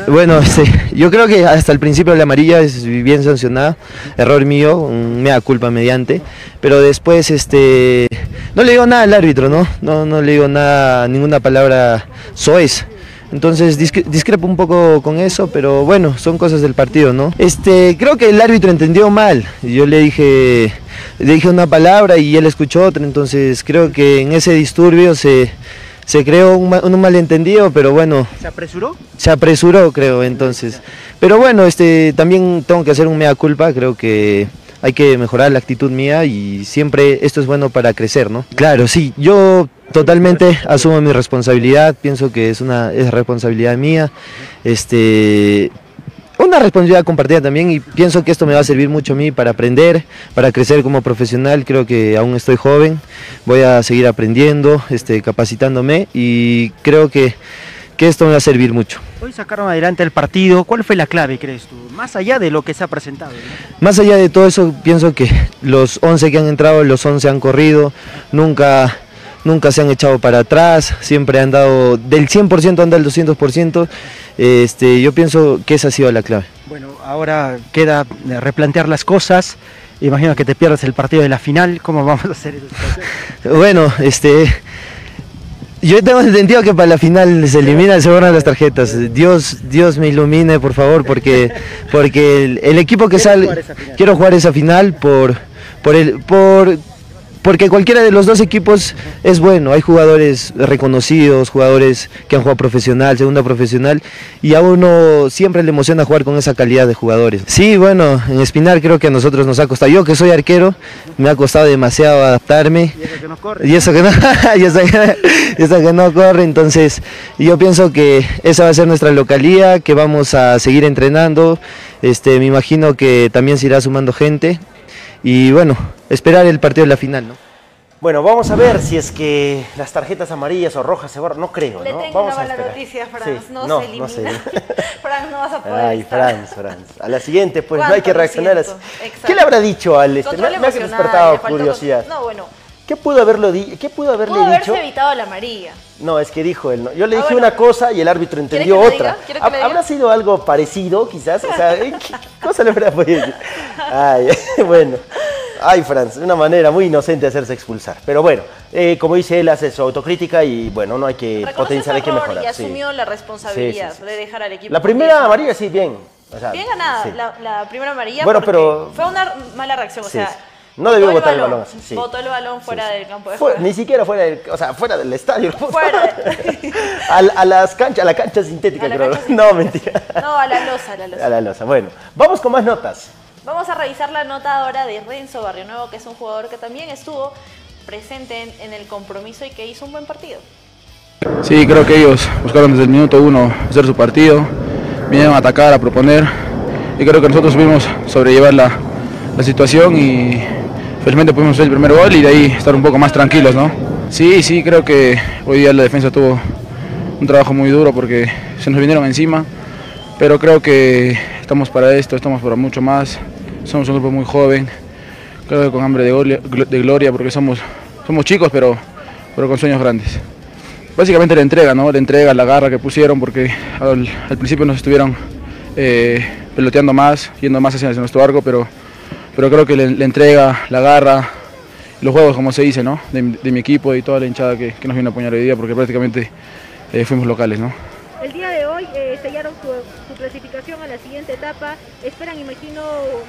Bueno, este, yo creo que hasta el principio la amarilla es bien sancionada, error mío, un mea culpa mediante, pero después este, no le digo nada al árbitro, ¿no? No, no le digo nada, ninguna palabra soez. Entonces discre- discrepo un poco con eso, pero bueno, son cosas del partido, ¿no? Este, creo que el árbitro entendió mal. Yo le dije, le dije una palabra y él escuchó otra, entonces creo que en ese disturbio se, se creó un, un malentendido, pero bueno, ¿Se apresuró? se apresuró, creo, entonces. Pero bueno, este, también tengo que hacer un mea culpa, creo que hay que mejorar la actitud mía y siempre esto es bueno para crecer, ¿no? Claro, sí, yo totalmente asumo mi responsabilidad, pienso que es una es responsabilidad mía, este, una responsabilidad compartida también y pienso que esto me va a servir mucho a mí para aprender, para crecer como profesional, creo que aún estoy joven, voy a seguir aprendiendo, este, capacitándome y creo que, que esto me va a servir mucho. Hoy sacaron adelante el partido. ¿Cuál fue la clave, crees tú? Más allá de lo que se ha presentado. ¿no? Más allá de todo eso, pienso que los 11 que han entrado, los 11 han corrido, nunca, nunca se han echado para atrás, siempre han dado, del 100% han dado el 200%, este, yo pienso que esa ha sido la clave. Bueno, ahora queda eh, replantear las cosas. Imagino que te pierdes el partido de la final. ¿Cómo vamos a hacer eso? Bueno, este. Yo tengo entendido que para la final se eliminan, se borran las tarjetas. Dios, Dios me ilumine, por favor, porque, porque el, el equipo que sale. Quiero jugar esa final por, por el, por porque cualquiera de los dos equipos es bueno. Hay jugadores reconocidos, jugadores que han jugado profesional, segunda profesional, y a uno siempre le emociona jugar con esa calidad de jugadores. Sí, bueno, en Espinar creo que a nosotros nos ha costado. Yo que soy arquero, me ha costado demasiado adaptarme. Y eso que no corre. Y eso que no, y eso que, y eso que no corre. Entonces, yo pienso que esa va a ser nuestra localía, que vamos a seguir entrenando. Este, me imagino que también se irá sumando gente. Y bueno, esperar el partido de la final, ¿no? Bueno, vamos a ver si es que las tarjetas amarillas o rojas se borran. No creo, Le ¿no? tengo vamos una a esperar. noticia, Franz. Sí, No, no, se no elimina. se Franz, no vas a poder Ay, estar. Franz, Franz. A la siguiente, pues no hay que ¿Cuánto lo reaccionar así. ¿Qué le habrá dicho al este? Me, ha despertado curiosidad. No, bueno. ¿Qué pudo haberlo di ¿Qué pudo haberle Pudo dicho? haberse evitado la amarilla. No, es que dijo él. ¿no? Yo le Ah, dije bueno. una cosa y el árbitro entendió otra. diga? ¿Quiere que lo ¿Hab- ¿Habrá sido algo parecido, quizás? O sea, ¿eh? ¿qué cosa le habrá podido decir? Ay, bueno. Ay, Franz, una manera muy inocente de hacerse expulsar. Pero bueno, eh, como dice él, hace su autocrítica y bueno, no hay que potenciar, hay que mejorar. y sí. asumió la responsabilidad Sí, sí, sí. de dejar al equipo. La primera 10. amarilla sí, bien. O sea, Bien ganada, la, la primera amarilla. Bueno, pero- Fue una mala reacción, o sea. No debió botar el balón así, sí. Botó el balón fuera del campo de juego. ni siquiera fuera del, o sea, fuera del estadio. Fuera. a, a las canchas, a la cancha sintética, creo. cancha No, mentira. No, a la losa, a la losa. A la losa. Bueno, vamos con más notas. Vamos a revisar la nota ahora de Renzo Barrio Nuevo, que es un jugador que también estuvo presente en, en el compromiso y que hizo un buen partido. Sí, creo que ellos buscaron desde el minuto uno hacer su partido, vinieron a atacar, a proponer y creo que nosotros supimos sobrellevar la, la situación y felizmente pudimos hacer el primer gol y de ahí estar un poco más tranquilos, ¿no? Sí, sí, creo que hoy día la defensa tuvo un trabajo muy duro porque se nos vinieron encima, pero creo que estamos para esto, estamos para mucho más, somos un grupo muy joven, creo que con hambre de gloria, porque somos, somos chicos pero, pero con sueños grandes. Básicamente la entrega, ¿no? La entrega, la garra que pusieron, porque al, al principio nos estuvieron eh, peloteando más, yendo más hacia nuestro arco, pero, pero creo que la, entrega, la garra, los juegos, como se dice, ¿no? De, de mi equipo y toda la hinchada que, que nos vino a apoyar hoy día, porque prácticamente eh, fuimos locales, ¿no? El día de hoy eh, sellaron su, su clasificación a la siguiente etapa. Esperan, imagino,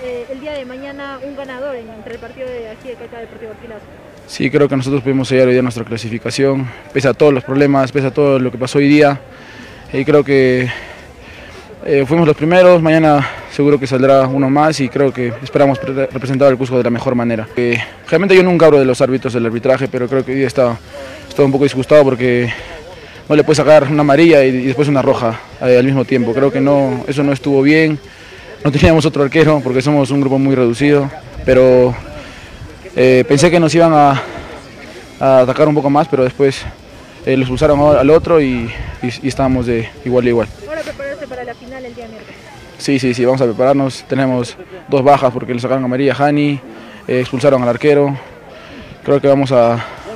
eh, el día de mañana un ganador en- entre el partido de aquí de Caca Deportivo Garcilaso. Sí, creo que nosotros pudimos sellar hoy día nuestra clasificación, pese a todos los problemas, pese a todo lo que pasó hoy día. Y creo que eh, fuimos los primeros, mañana seguro que saldrá uno más y creo que esperamos pre- representar al Cusco de la mejor manera. Eh, realmente yo nunca hablo de los árbitros del arbitraje, pero creo que hoy está, está un poco disgustado porque no le puede sacar una amarilla y, después una roja eh, al mismo tiempo. Creo que no, eso no estuvo bien. No teníamos otro arquero porque somos un grupo muy reducido, pero pensé que nos iban a, atacar un poco más, pero después los expulsaron al otro y- y estábamos de igual a igual. Para la final el día miércoles. Sí, sí, sí, vamos a prepararnos. Tenemos dos bajas porque le sacaron a María Hani, eh, expulsaron al arquero. Creo que vamos a,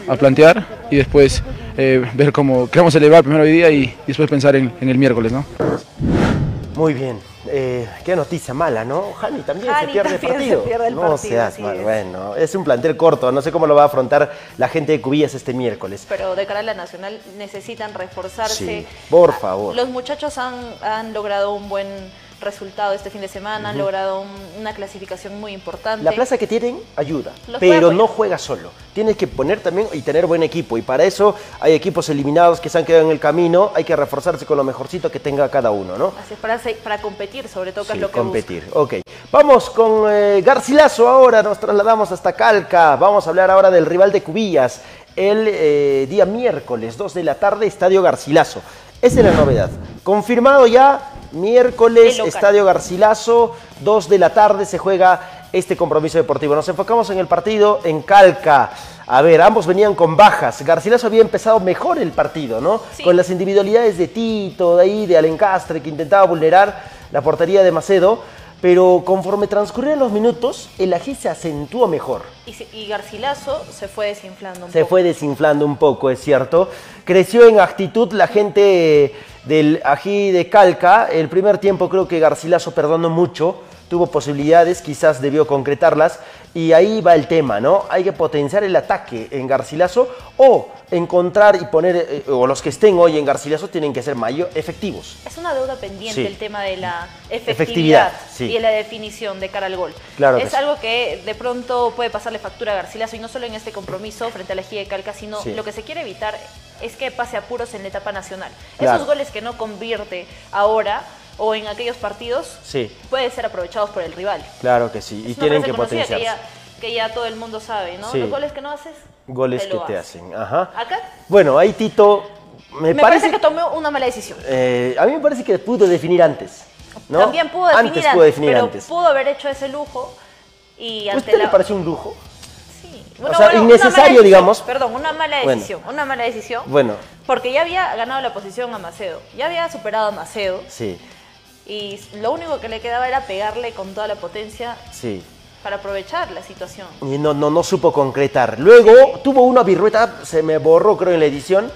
a plantear y después eh, ver cómo queremos elevar primero hoy día y, y después pensar en, en el miércoles, ¿no? Muy bien. Eh, qué noticia mala, ¿no? Jani también Jani se pierde también el partido. se pierde el no partido, seas mal. es. Bueno, es un plantel corto. No sé cómo lo va a afrontar la gente de Cubillas este miércoles. Pero de cara a la nacional necesitan reforzarse. Sí, por favor. Los muchachos han, han logrado un buen resultado este fin de semana, han logrado un- una clasificación muy importante. La plaza que tienen ayuda, Los pero no juega solo. Tienes que poner también y tener buen equipo. Y para eso hay equipos eliminados que se han quedado en el camino. Hay que reforzarse con lo mejorcito que tenga cada uno, ¿no? Así es, para, competir, sobre todo, que Sí, es lo que competir. Ok. Vamos con eh, Garcilaso ahora. Nos trasladamos hasta Calca. Vamos a hablar ahora del rival de Cubillas. El eh, día miércoles, 2 de la tarde, Estadio Garcilaso. Esa es la novedad. Confirmado ya, miércoles. Estadio Garcilaso, 2 de la tarde se juega este compromiso deportivo. Nos enfocamos en el partido en Calca. A ver, ambos venían con bajas. Garcilaso había empezado mejor el partido, ¿no? Con las individualidades de Tito, de ahí, de Alencastre, que intentaba vulnerar la portería de Macedo. Pero conforme transcurrían los minutos, el ají se acentuó mejor. Y, Garcilaso se fue desinflando un Se poco. fue desinflando un poco, es cierto. Creció en actitud la gente del ají de Calca. El primer tiempo creo que Garcilaso perdonó mucho, tuvo posibilidades, quizás debió concretarlas, y ahí va el tema, ¿no? Hay que potenciar el ataque en Garcilaso o encontrar y poner, eh, o los que estén hoy en Garcilaso tienen que ser mayor efectivos. Es una deuda pendiente Sí. el tema de la Efectividad, efectividad, sí. y de la definición de cara al gol. Claro que es sí. algo que de pronto puede pasarle factura a Garcilaso y no solo en este compromiso frente a la Ejido de Calca, sino lo que se quiere evitar es que pase apuros en la etapa nacional. Claro. Esos goles que no convierte ahora o en aquellos partidos Sí, pueden ser aprovechados por el rival. claro que sí, y Es tienen que potenciarse. Que ya, que ya todo el mundo sabe, ¿no? Sí. Los goles que no haces, Goles te que te hacen. hacen, ajá. Acá Bueno, ahí Tito, me, me, parece, parece que tomó una mala decisión. eh, a mí me parece que pudo definir antes, ¿no? También pudo definir antes antes, pudo definir pero antes. pudo haber hecho ese lujo y ¿A ante usted le pareció un lujo? Bueno, o sea, bueno, innecesario, digamos. Perdón, una mala Bueno. decisión, una mala decisión. Bueno, Porque ya había ganado la posición a Macedo, ya había superado a Macedo sí, y lo único que le quedaba era pegarle con toda la potencia sí. para aprovechar la situación. Y no, no, no supo concretar. Luego tuvo una virrueta, se me borró creo en la edición.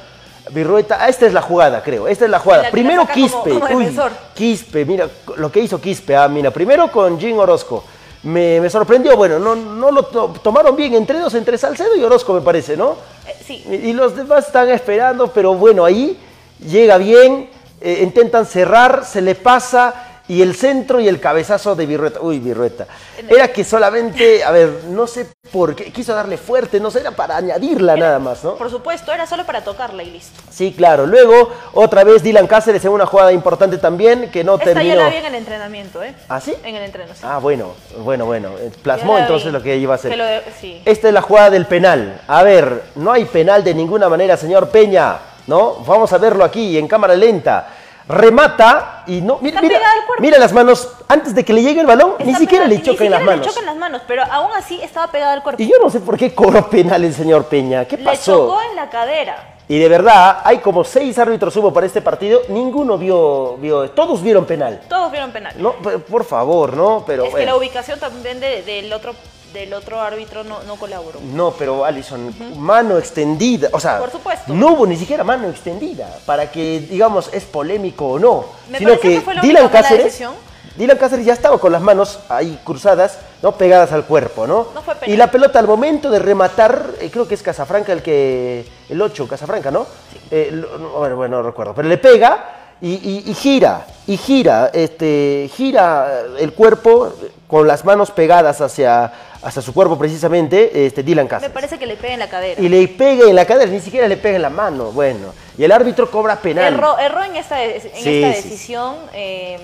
Virrueta, ah, esta es la jugada, creo. Esta es la jugada. La primero saca como- Quispe. como uy. Quispe, mira lo que hizo Quispe. Ah, mira, primero con Jim Orozco. Me, me sorprendió, bueno, no, no lo to- tomaron bien entre dos, entre Salcedo y Orozco, me parece, ¿no? Eh, sí, y los demás están esperando, pero bueno, ahí llega bien, eh, intentan cerrar, se le pasa y el centro y el cabezazo de Virrueta. Uy, Virrueta. Era que solamente, a ver, no sé por qué, quiso darle fuerte, no sé, era para añadirla nada más, ¿no? por supuesto, era solo para tocarla y listo. Sí, claro. Luego, otra vez Dylan Cáceres en una jugada importante también que no Esta terminó. ya la vi en el entrenamiento, ¿eh? ¿Ah, sí? En el sí. Ah, bueno, bueno, bueno. eh, Plasmó entonces lo que iba a hacer. Que lo de- sí. Esta es la jugada del penal. A ver, no hay penal de ninguna manera, señor Peña, ¿no? Vamos a verlo aquí en cámara lenta. Remata y no. Mira, mira, mira las manos. Antes de que le llegue el balón, ni siquiera pegada- le choca ni en las manos. Le choca en las manos, pero aún así estaba pegada al cuerpo. Y yo no sé por qué cobró penal el señor Peña. ¿Qué Le pasó? chocó en la cadera. Y de verdad, hay como seis árbitros hubo para este partido. Ninguno vio, vio todos vieron penal. Todos vieron penal. No, por, por favor, ¿no? Pero es que bueno. la ubicación también de- del otro del otro árbitro no, no colaboró. No, pero Alison, mano extendida, o sea, Por supuesto. no hubo ni siquiera mano extendida para que, digamos, es polémico o no, Me sino que, que fue la Dylan Cáceres. Dylan Cáceres ya estaba con las manos ahí cruzadas, no pegadas al cuerpo, ¿no? No fue penal. y la pelota al momento de rematar, eh, creo que es Casafranca el que, el 8, Casafranca, ¿no? Eh, lo- no, bueno, bueno, no recuerdo, pero le pega y, y- y gira, y gira, este, gira el cuerpo con las manos pegadas hacia, hacia su cuerpo precisamente, este, Dylan Me Cáceres. parece que le pega en la cadera. Y le pega en la cadera, ni siquiera le pega en la mano, bueno. Y el árbitro cobra penal. Erró, erró en esta, en Sí, esta sí, decisión eh,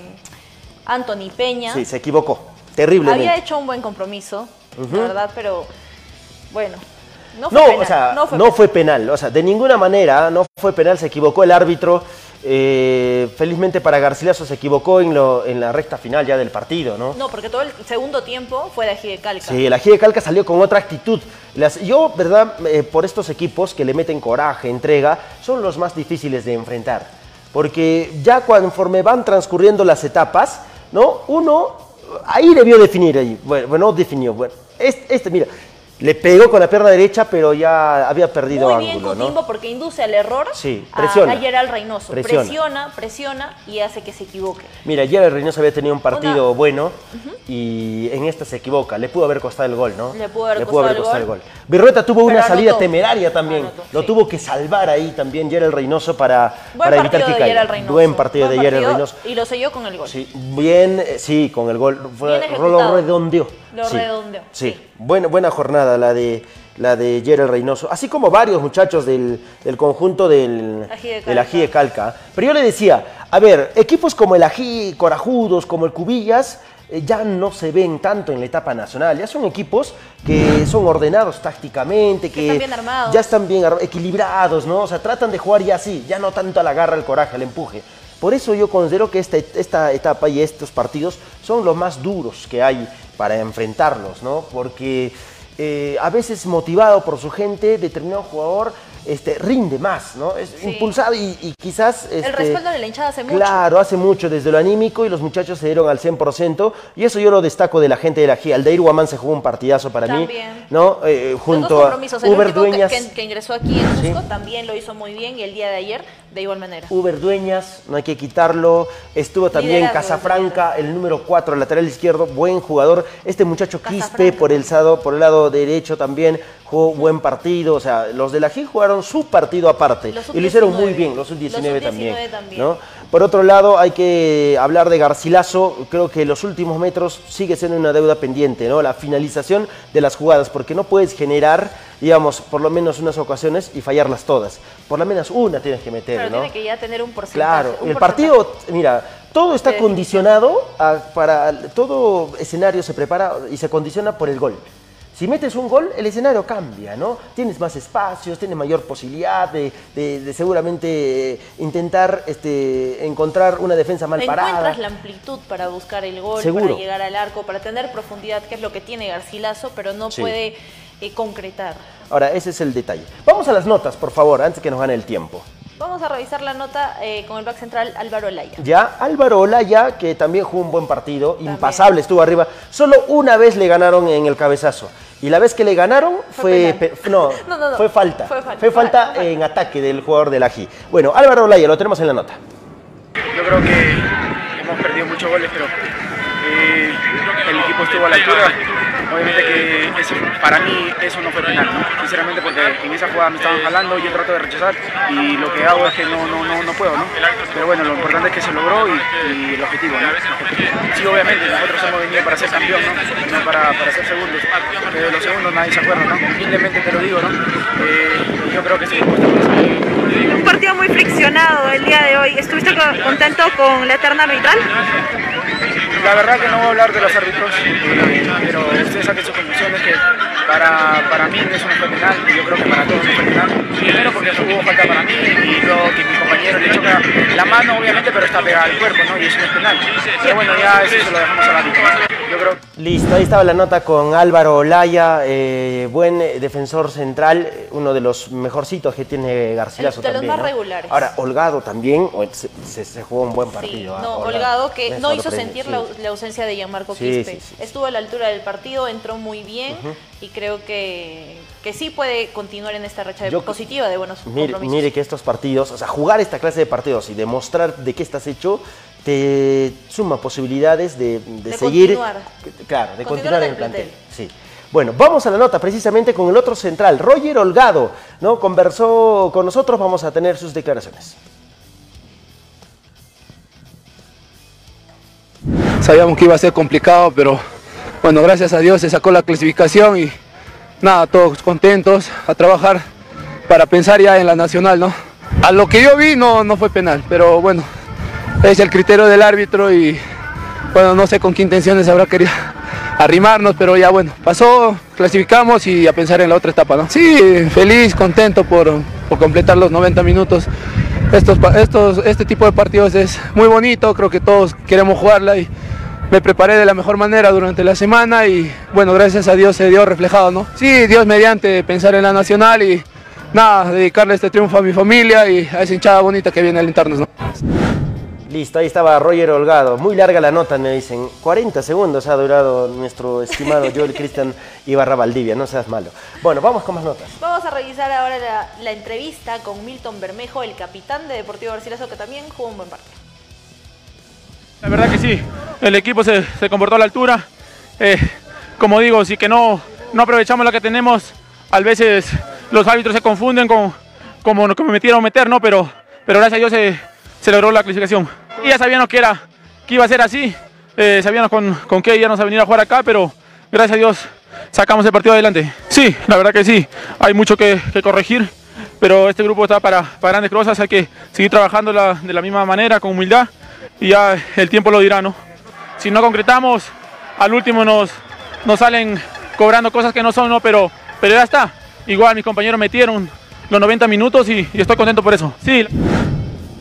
Anthony Peña. Sí, se equivocó, terriblemente. Había hecho un buen compromiso, la verdad, pero bueno, no fue No, penal. o sea, no fue no penal. fue penal, o sea, de ninguna manera no fue penal, se equivocó el árbitro. eh, felizmente para Garcilaso se equivocó en, lo, en la recta final ya del partido, ¿no? No, porque todo el segundo tiempo fue de ají de calca. Sí, el ají de calca salió con otra actitud. Las- yo, ¿verdad? Eh, por estos equipos que le meten coraje, entrega, son los más difíciles de enfrentar. Porque ya conforme van transcurriendo las etapas, ¿no? Uno ahí debió definir ahí. Bueno, bueno, no definió. Bueno, este, este, mira, le pegó con la pierna derecha, pero ya había perdido Muy bien ángulo, ¿no? Porque induce al error Sí, presiona. a Gerald Reynoso. Presiona. Presiona. presiona, y hace que se equivoque. Mira, el Reynoso había tenido un partido bueno y en esta se equivoca. Le pudo haber costado el gol, ¿no? Le pudo haber costado el gol. Virrueta tuvo Pero una salida temeraria también. Lo tuvo que salvar ahí también Gerald Reynoso para, Buen para evitar que caiga. Gerald. Buen partido Buen de Gerald Reynoso. Y lo selló con el gol. Sí, bien, eh, sí, con el gol. Bien lo redondeó. Lo sí, redondeó, Sí, Buena, buena jornada la de la de Gerald Reynoso, así como varios muchachos del, del conjunto del, Ají de del. Ají de Calca. Pero yo le decía, a ver, equipos como el Ají Corajudos, como el Cubillas, eh, ya no se ven tanto en la etapa nacional. Ya son equipos que son ordenados tácticamente, que, están bien armados. ya están bien equilibrados, ¿no? O sea, tratan de jugar ya así, ya no tanto a la garra, al coraje, al empuje. Por eso yo considero que esta, esta etapa y estos partidos son los más duros que hay para enfrentarlos, ¿no? Porque eh, a veces motivado por su gente, determinado jugador este, rinde más, ¿no? Es impulsado y, y quizás... el este, respaldo de la hinchada hace mucho. Claro, hace mucho desde lo anímico y los muchachos se dieron al 100% y eso yo lo destaco de la gente de la GIA. Aldair Guamán se jugó un partidazo para También. mí, ¿no? Eh, Los junto dos compromisos. Uber Dueñas. que- que ingresó aquí en Cusco también lo hizo muy bien y el día de ayer de igual manera. Uber Dueñas, no hay que quitarlo. Estuvo también Casafranca, el número 4, lateral izquierdo, buen jugador. Este muchacho Quispe por el, lado, por el lado derecho también jugó buen partido. O sea, los de la GI jugaron su partido aparte. Y lo hicieron muy sub-19. bien, los sub-19 Los también. sub-19 también. ¿no? Por otro lado, hay que hablar de Garcilaso. Creo que los últimos metros sigue siendo una deuda pendiente, ¿no? La finalización de las jugadas, porque no puedes generar, digamos, por lo menos unas ocasiones y fallarlas todas. Por lo menos una tienes que meter, Pero ¿no? tiene que ya tener un porcentaje. Claro, un el porcentaje. partido, mira, todo está condicionado a- para todo escenario se prepara y se condiciona por el gol. Si metes un gol, el escenario cambia, ¿no? Tienes más espacios, tienes mayor posibilidad de, de- de seguramente intentar este, encontrar una defensa mal parada. Encuentras la amplitud para buscar el gol, Seguro. para llegar al arco, para tener profundidad, que es lo que tiene Garcilaso, pero no Sí. puede eh, concretar. Ahora, ese es el detalle. Vamos a las notas, por favor, antes que nos gane el tiempo. Vamos a revisar la nota eh, con el back central Álvaro Laya. Ya, Álvaro Olaya, que también jugó un buen partido, impasable, estuvo arriba. Solo una vez le ganaron en el cabezazo. Y la vez que le ganaron fue, pe- no, No, no, no. fue falta. Fue falta. Fue falta en ataque del jugador de la. Bueno, Álvaro Olaya, lo tenemos en la nota. Yo creo que hemos perdido muchos goles, pero eh, el equipo estuvo a la altura. Obviamente que para mí eso no fue penal, ¿no? sinceramente porque en esa jugada me estaban jalando yo trato de rechazar y lo que hago es que no, no, no, no puedo, ¿no? Pero bueno, lo importante es que se logró y, el objetivo, ¿no? Sí, obviamente, nosotros hemos venido para ser campeón, ¿no? No para, para ser segundos, de los segundos nadie se acuerda, ¿no? Humildemente te lo digo, ¿no? Eh, yo creo que sí, Un partido muy friccionado el día de hoy. ¿Estuviste co- contento con la eterna arbitral? La verdad que no voy a hablar de los árbitros, eh, pero ustedes saquen sus conclusiones que para, para mí no fue penal y yo creo que para todos no fue penal. Primero porque hubo falta para mí y luego que mi compañero le choca la mano obviamente pero está pegada al cuerpo ¿no? y eso no es penal. Pero bueno, ya eso se lo dejamos al árbitro. Yo creo Listo, ahí estaba la nota con Álvaro Olaya, eh, buen defensor central, uno de los mejorcitos que tiene Garcilaso De los también. más ¿no? regulares. Ahora, Holgado también, se, se- se jugó un buen Sí, partido. ah, no, Holgado que Me no hizo sentir sí. la, la ausencia de Gianmarco Sí, Quispe. sí, sí, Estuvo a la altura del partido, entró muy bien Ujú. y creo que, que sí puede continuar en esta racha Yo- positiva de buenos Mire, compromisos. mire que estos partidos, o sea, jugar esta clase de partidos y demostrar de qué estás hecho, te suma posibilidades de, de De seguir. continuar. Claro, de Continuar continuar en el plantel. plantel. Sí. Bueno, vamos a la nota precisamente con el otro central, Roger Holgado, ¿no? Conversó con nosotros, vamos a tener sus declaraciones. Sabíamos que iba a ser complicado, pero bueno, gracias a Dios se sacó la clasificación y nada, todos contentos a trabajar para pensar ya en la nacional, ¿no? A lo que yo vi no, no fue penal, pero bueno, es el criterio del árbitro y bueno, no sé con qué intenciones habrá querido arrimarnos, pero ya bueno, pasó, clasificamos y a pensar en la otra etapa, ¿no? Sí, feliz, contento por, por completar los 90 minutos. Estos, estos, este tipo de partidos es muy bonito, creo que todos queremos jugarla y me preparé de la mejor manera durante la semana y bueno, gracias a Dios se dio reflejado, ¿no? Sí, Dios mediante pensar en la nacional y nada, dedicarle este triunfo a mi familia y a esa hinchada bonita que viene a alentarnos, ¿no? Listo, ahí estaba Roger Holgado. Muy larga la nota, me dicen. 40 segundos ha durado nuestro estimado Joel Cristian Ibarra Valdivia, no seas malo. Bueno, vamos con más notas. Vamos a revisar ahora la, la entrevista con Milton Bermejo, el capitán de Deportivo Garcilaso, que también jugó un buen partido. La verdad que sí, el equipo se, se comportó a la altura. Eh, como digo, si que no, no aprovechamos lo que tenemos, a veces los árbitros se confunden con como nos metieron meter, ¿no? Pero, pero gracias a Dios se, se logró la clasificación. Y ya sabíamos que, era, que iba a ser así, eh, sabíamos con, con qué íbamos a venir a jugar acá, pero gracias a Dios sacamos el partido adelante. Sí, la verdad que sí, hay mucho que, corregir, pero este grupo está para, para grandes cosas, hay que seguir trabajando la- de la misma manera, con humildad, y ya el tiempo lo dirá, ¿no? Si no concretamos, al último nos, nos salen cobrando cosas que no son, ¿no? Pero, pero ya está. Igual mis compañeros metieron los 90 minutos y, y estoy contento por eso. Sí.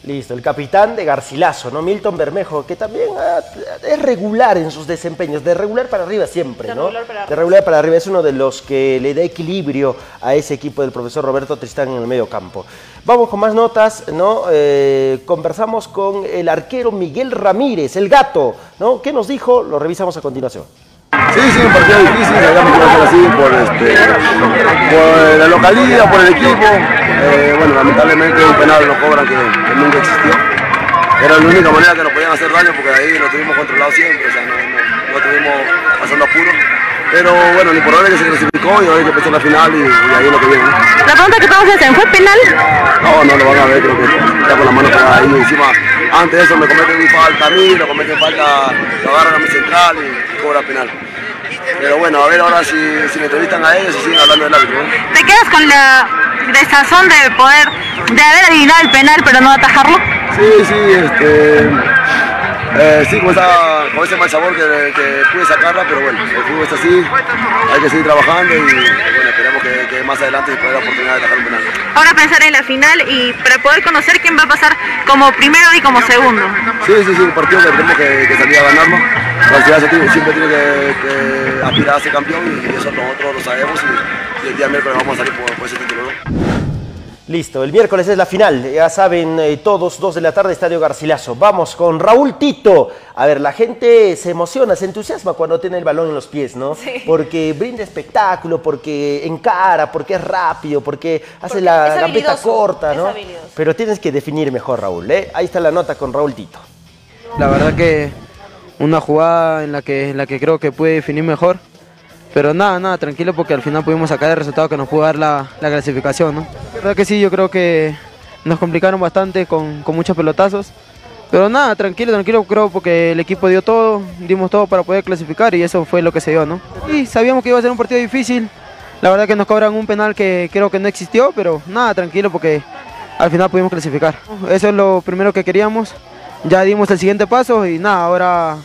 Listo, el capitán de Garcilaso, ¿no? Milton Bermejo, que también ah, es regular en sus desempeños, de regular para arriba siempre, De ¿no? regular para De arriba. regular para arriba, es uno de los que le da equilibrio a ese equipo del profesor Roberto Tristán en el medio campo. Vamos con más notas, ¿no? Eh, conversamos con el arquero Miguel Ramírez, el gato, ¿no? ¿Qué nos dijo? Lo revisamos a continuación. Sí, sí, un partido difícil, sabíamos que iba a ser así por, este, por la localidad, por el equipo. Eh, bueno, lamentablemente un penal lo cobran que, que nunca existió. Era la única manera que nos podían hacer daño porque ahí lo tuvimos controlado siempre, o sea, no, no, no estuvimos pasando apuro. Pero bueno, lo importante es que se clasificó y ahora hay que empezar la final y, y ahí es lo que viene. La pregunta que todos hacen, ¿fue penal? No, no lo van a ver, creo que está con la mano pegada ahí. Encima, antes de eso me cometen mi falta a mí, lo cometen falta, lo agarran a mi central y cobra penal. Pero bueno, a ver ahora si, si me entrevistan a ellos y siguen hablando del árbitro. ¿no? ¿Te quedas con la desazón de poder, de haber adivinado el penal pero no atajarlo? Sí, sí, este. Eh, sí, con, esa, con ese mal sabor que, que pude sacarla, pero bueno, el fútbol está así, hay que seguir trabajando y bueno, esperemos que, que más adelante se pueda la oportunidad de atajar un penal. Ahora pensar en la final y para poder conocer quién va a pasar como primero y como segundo. Sí, sí, sí, un partido que tenemos que, que salir a ganarlo. La ciudad siempre tiene que, que aspirar a ser campeón y eso nosotros lo sabemos y, y el día miércoles vamos a salir por, por ese título. ¿no? Listo, el miércoles es la final, ya saben eh, todos, 2 de la tarde, Estadio Garcilaso. Vamos con Raúl Tito. A ver, la gente se emociona, se entusiasma cuando tiene el balón en los pies, ¿no? Sí. Porque brinda espectáculo, porque encara, porque es rápido, porque hace Porque la gambeta corta, es ¿no? Pero tienes que definir mejor, Raúl, ¿eh? Ahí está la nota con Raúl Tito. La verdad que una jugada en la que, en la que creo que pude definir mejor. Pero nada, nada, tranquilo porque al final pudimos sacar el resultado que nos pudo dar la, la clasificación, ¿no? La verdad que sí, yo creo que nos complicaron bastante con, con muchos pelotazos. Pero nada, tranquilo, tranquilo, creo porque el equipo dio todo, dimos todo para poder clasificar y eso fue lo que se dio, ¿no? Y sabíamos que iba a ser un partido difícil. La verdad que nos cobran un penal que creo que no existió, pero nada, tranquilo porque al final pudimos clasificar. Eso es lo primero que queríamos. Ya dimos el siguiente paso y nada, ahora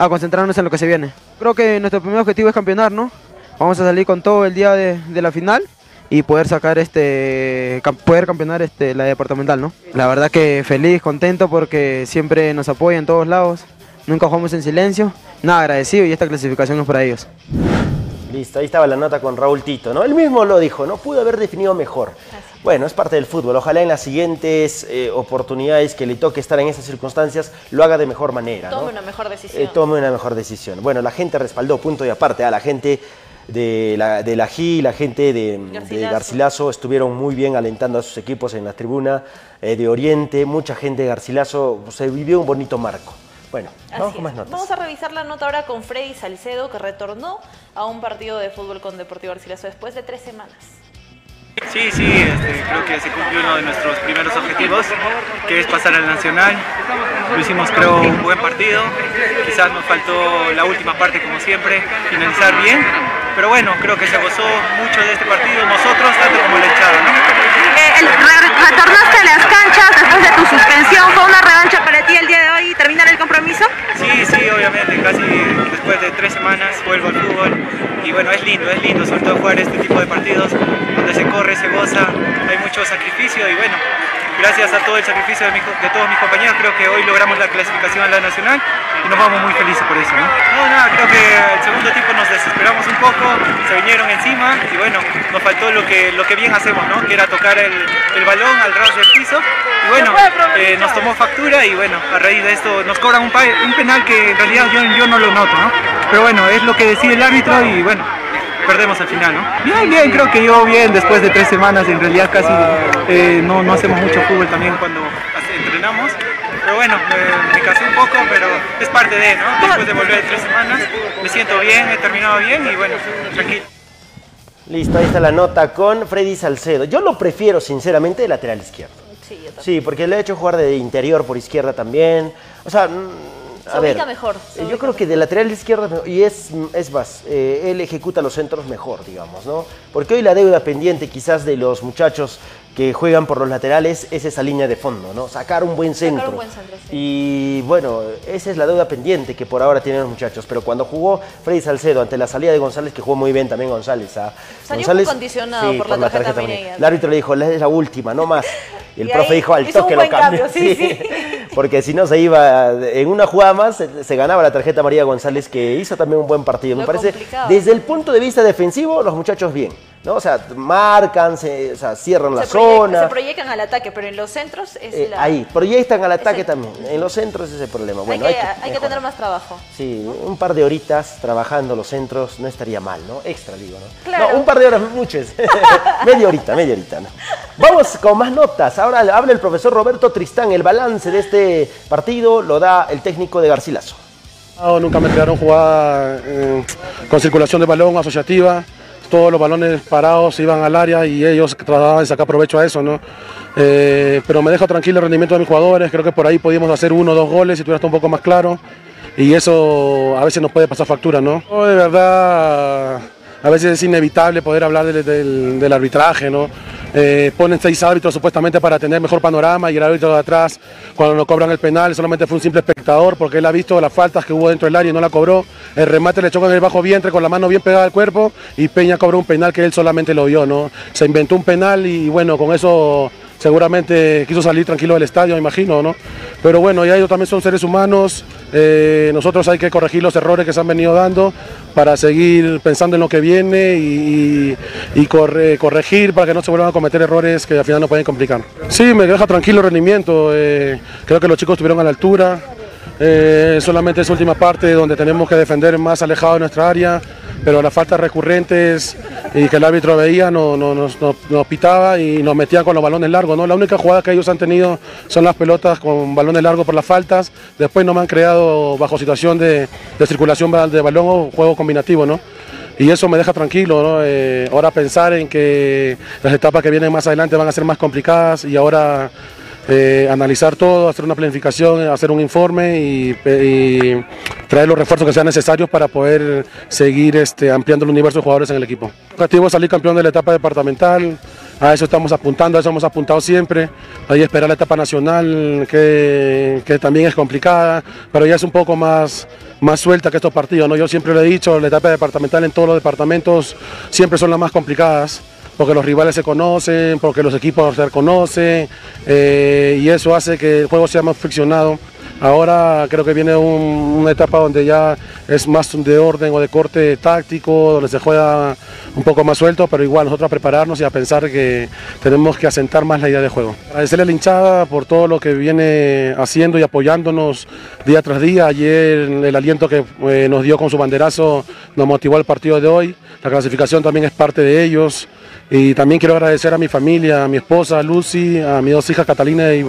a concentrarnos en lo que se viene. Creo que nuestro primer objetivo es campeonar, ¿no? Vamos a salir con todo el día de, la final y poder sacar este poder campeonar este la departamental, ¿no? La verdad que feliz, contento porque siempre nos apoyan en todos lados. Nunca jugamos en silencio. Nada, agradecido y esta clasificación es para ellos. Listo, ahí estaba la nota con Raúl Tito, ¿no? Él mismo lo dijo, ¿no? Pudo haber definido mejor. Bueno, es parte del fútbol. Ojalá en las siguientes eh, oportunidades que le toque estar en esas circunstancias lo haga de mejor manera, ¿no? Tome una mejor decisión. Eh, tome una mejor decisión. Bueno, la gente respaldó, punto y aparte, a la gente de la, de la GI, la gente de de Garcilaso. Estuvieron muy bien alentando a sus equipos en la tribuna eh, de Oriente, mucha gente de Garcilaso, se vivió un bonito marco. Bueno, vamos Así con más es. notas. Vamos a revisar la nota ahora con Freddy Salcedo, que retornó a un partido de fútbol con Deportivo Garcilaso después de tres semanas. Sí, sí, este, creo que se cumplió uno de nuestros primeros objetivos, que es pasar al Nacional. Lo hicimos, creo, un buen partido. Quizás nos faltó la última parte, como siempre, finalizar bien. Pero bueno, creo que se gozó mucho de este partido, nosotros, tanto como la hinchada, ¿no? Eh, el- re- retornaste a las canchas después de tu suspensión. ¿Fue una revancha para ti el día de hoy terminar el compromiso? Sí, sí, obviamente, casi después tres semanas vuelvo al fútbol. Y bueno, es lindo, es lindo sobre todo jugar este tipo de partidos donde se corre, se goza, hay mucho sacrificio y bueno, gracias a todo el sacrificio de, todos mis compañeros creo que hoy logramos la clasificación a la nacional nos vamos muy felices por eso, ¿no? No, nada, creo que el segundo tiempo nos desesperamos un poco, se vinieron encima y bueno, nos faltó lo que, lo que bien hacemos, ¿no? Que era tocar el, el balón al ras del piso y bueno, eh, nos tomó factura y bueno, a raíz de esto nos cobran un, un penal que en realidad yo, yo no lo noto, ¿no? Pero bueno, es lo que decide el árbitro y bueno, perdemos al final, ¿no? Bien, bien, creo que yo bien, después de tres semanas en realidad casi eh, no, no hacemos mucho fútbol también cuando entrenamos. Pero bueno, me, me casé un poco, pero es parte de, ¿no? Después de volver de tres semanas, me siento bien, he terminado bien y bueno, tranquilo. Listo, ahí está la nota con Freddy Salcedo. Yo lo prefiero, sinceramente, de lateral izquierdo. Sí, yo también. Sí, porque le he hecho jugar de interior por izquierda también. O sea, mm, Se a ver. ubica mejor, se eh, ubica Yo creo que de lateral izquierdo, y es, es más, eh, él ejecuta los centros mejor, digamos, ¿no? Porque hoy la deuda pendiente quizás de los muchachos que juegan por los laterales es esa línea de fondo, ¿no? Sacar un buen Sacar centro. un buen centro, sí. Y bueno, esa es la deuda pendiente que por ahora tienen los muchachos. Pero cuando jugó Freddy Salcedo ante la salida de González, que jugó muy bien también González. ¿ah? Salió González, condicionado por la tarjeta amarilla. El árbitro le dijo, "La- es la última, no más. Y el Y profe dijo, al toque lo buen cambio. sí, sí. Porque si no se iba, en una jugada más, se, se ganaba la tarjeta María González, que hizo también un buen partido. Me parece, complicado. desde el punto de vista defensivo, los muchachos bien. ¿no? O sea, marcan, se, o sea, cierran la se, zona. se proyectan al ataque, pero en los centros es Eh, la... ahí, proyectan al ataque también. En los centros es el problema. Bueno, hay, que, hay que tener más trabajo. Sí, un par de horitas trabajando los centros no estaría mal, ¿no? Extra, digo, ¿no? Claro. No, un par de horas, muchas. media horita, media horita. ¿no? Vamos con más notas. Ahora habla el profesor Roberto Tristán. El balance de este partido lo da el técnico de Garcilaso. Nunca me quedaron jugadas eh, con circulación de balón asociativa. Todos los balones parados iban al área y ellos trataban de sacar provecho a eso, ¿no? Eh, pero me deja tranquilo el rendimiento de mis jugadores. Creo que por ahí podíamos hacer uno o dos goles si tuviera un poco más claro. Y eso a veces nos puede pasar factura, ¿no? De verdad, a veces es inevitable poder hablar del, del- del arbitraje, ¿no? Eh, ponen seis árbitros supuestamente para tener mejor panorama y el árbitro de atrás, cuando nos cobran el penal, solamente fue un simple espectador porque él ha visto las faltas que hubo dentro del área y no la cobró. El remate le chocó en el bajo vientre con la mano bien pegada al cuerpo y Peña cobró un penal que él solamente lo vio, ¿no? Se inventó un penal y bueno, con eso seguramente quiso salir tranquilo del estadio, me imagino, ¿no? Pero bueno, ya ellos también son seres humanos, eh, nosotros hay que corregir los errores que se han venido dando para seguir pensando en lo que viene y, y- y corre- corregir para que no se vuelvan a cometer errores que al final nos pueden complicar. Sí, me deja tranquilo el rendimiento, eh, creo que los chicos estuvieron a la altura, eh, solamente esa última parte donde tenemos que defender más alejado de nuestra área, pero las faltas recurrentes y que el árbitro veía no, no- nos, nos- nos pitaba y nos metían con los balones largos. ¿no? La única jugada que ellos han tenido son las pelotas con balones largos por las faltas, después no me han creado bajo situación de, de circulación de balón o juego combinativo. ¿no? Y eso me deja tranquilo, ¿no? Eh, ahora pensar en que las etapas que vienen más adelante van a ser más complicadas y ahora eh, analizar todo, hacer una planificación, hacer un informe y, traer los refuerzos que sean necesarios para poder seguir este, ampliando el universo de jugadores en el equipo. El objetivo es salir campeón de la etapa departamental, a eso estamos apuntando, a eso hemos apuntado siempre, ahí esperar la etapa nacional que, que también es complicada, pero ya es un poco más, más suelta que estos partidos. ¿no? Yo siempre lo he dicho, la etapa departamental en todos los departamentos siempre son las más complicadas porque los rivales se conocen, porque los equipos se conocen eh, y eso hace que el juego sea más friccionado. Ahora creo que viene un- una etapa donde ya es más de orden o de corte táctico, donde se juega un poco más suelto, pero igual nosotros a prepararnos y a pensar que tenemos que asentar más la idea de juego. Agradecerle a la hinchada por todo lo que viene haciendo y apoyándonos día tras día. Ayer el aliento que eh, nos dio con su banderazo nos motivó al partido de hoy. La clasificación también es parte de ellos. Y también quiero agradecer a mi familia, a mi esposa Lucy, a mis dos hijas Catalina y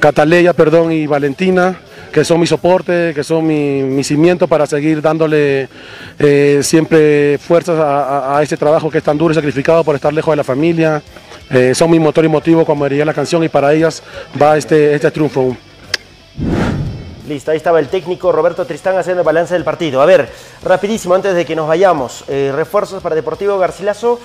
Cataleya, perdón, y Valentina, que son mi soporte, que son mi, mi cimiento para seguir dándole eh, siempre fuerzas a este trabajo que es tan duro y sacrificado por estar lejos de la familia. Eh, son mi motor y motivo, como diría la canción, y para ellas va este, este triunfo. Listo, ahí estaba el técnico Roberto Tristán haciendo el balance del partido. A ver, rapidísimo, antes de que nos vayamos, eh, refuerzos para Deportivo Garcilaso.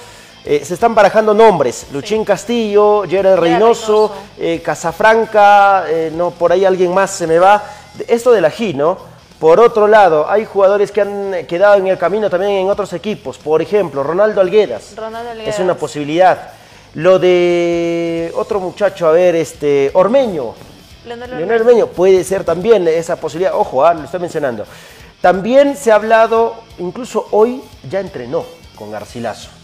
Eh, se están barajando nombres, Luchín Castillo, Gerard Reynoso, eh, Casafranca, eh, no, por ahí alguien más se me va. Esto de la G, ¿no? Por otro lado, hay jugadores que han quedado en el camino también en otros equipos. Por ejemplo, Ronaldo Alguedas. Ronaldo Es una posibilidad. Lo de otro muchacho, a ver, este, Ormeño. Leonel Leonel Ormeño puede ser también esa posibilidad. Ojo, ah, lo estoy mencionando. También se ha hablado, incluso hoy ya entrenó con Garcilaso.